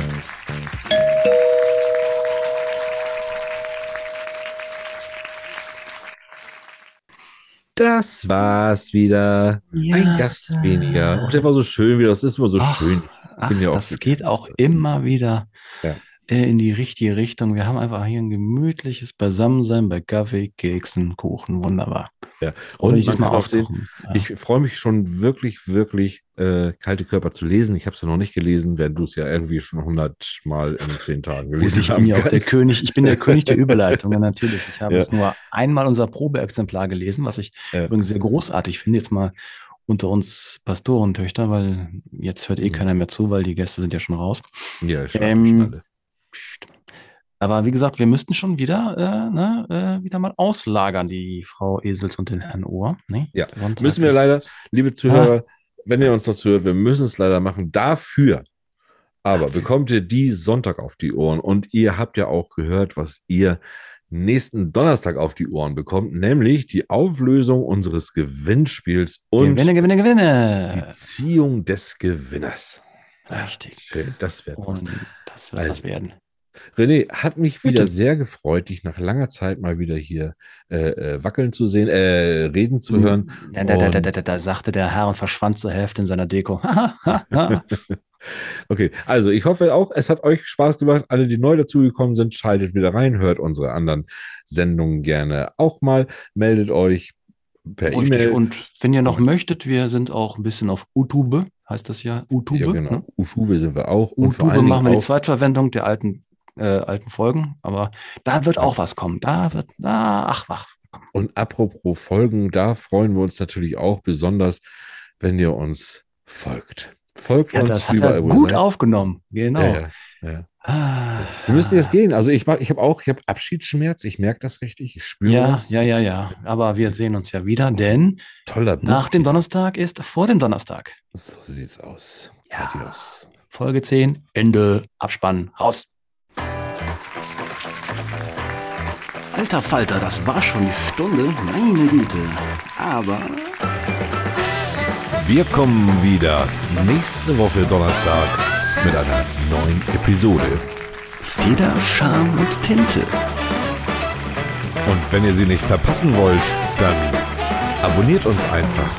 Das war's wieder. Ja, Ein Gast weniger. Auch der war so schön wieder. Das ist immer so ach, schön. Ach, ja das geht auch immer wieder ja. Äh, in die richtige Richtung. Wir haben einfach hier ein gemütliches Beisammensein bei Kaffee, Keksen, Kuchen. Wunderbar. Ja. Und ich, mal aufsehen, ich freue mich schon wirklich, wirklich äh, kalte Körper zu lesen. Ich habe es ja noch nicht gelesen, während du es ja irgendwie schon hundertmal in zehn Tagen gelesen hast. Ich bin ja auch der König, ich bin der König der Überleitung, natürlich. Ich habe ja. es nur einmal unser Probeexemplar gelesen, was ich ja. übrigens sehr großartig finde. Jetzt mal unter uns Pastorentöchter, weil jetzt hört eh mhm. keiner mehr zu, weil die Gäste sind ja schon raus. Ja, ich ähm, aber wie gesagt, wir müssten schon wieder, äh, ne, äh, wieder mal auslagern, die Frau Esels und den Herrn Ohr. Ne? Ja, müssen wir leider, liebe Zuhörer, ah wenn ihr uns dazu hört, wir müssen es leider machen. Dafür aber Dafür. bekommt ihr die Sonntag auf die Ohren und ihr habt ja auch gehört, was ihr nächsten Donnerstag auf die Ohren bekommt, nämlich die Auflösung unseres Gewinnspiels und Gewinne, Gewinne, Gewinne. die Ziehung des Gewinners. Richtig. Das wird was. Das wird also, was werden. René, hat mich wieder Bitte. sehr gefreut, dich nach langer Zeit mal wieder hier äh, äh wackeln zu sehen, äh, reden zu hören. Ja, da, da, da, da, sagte der Herr und verschwand zur Hälfte in seiner Deko. okay, also ich hoffe auch, es hat euch Spaß gemacht. Alle, die neu dazugekommen sind, schaltet wieder rein, hört unsere anderen Sendungen gerne auch mal, meldet euch per E-Mail. Und wenn ihr noch möchtet, wir sind auch ein bisschen auf YouTube heißt das ja. Utube. Ja, genau. Ne? Utube sind wir auch. Utube machen wir die Zweitverwendung der alten, äh, alten Folgen. Aber da wird auch was kommen. Da wird, ah, ach, ach. Und apropos Folgen, da freuen wir uns natürlich auch besonders, wenn ihr uns folgt. Folgt ja, uns das hat er gut aufgenommen. Genau. Ja, ja, ah. Wir müssen jetzt gehen. Also ich, ich habe auch, ich habe Abschiedsschmerz. Ich merke das richtig. Ich spüre ja, das. Ja, ja, ja. Aber wir sehen uns ja wieder, denn Toller nach dem Donnerstag ist vor dem Donnerstag. So sieht's aus. Ja. Adios. Folge 10, Ende, Abspann, raus. Alter Falter, das war schon die Stunde. Meine Güte. Aber wir kommen wieder nächste Woche Donnerstag mit einer neuen Episode. Feder, Charme und Tinte. Und wenn ihr sie nicht verpassen wollt, dann abonniert uns einfach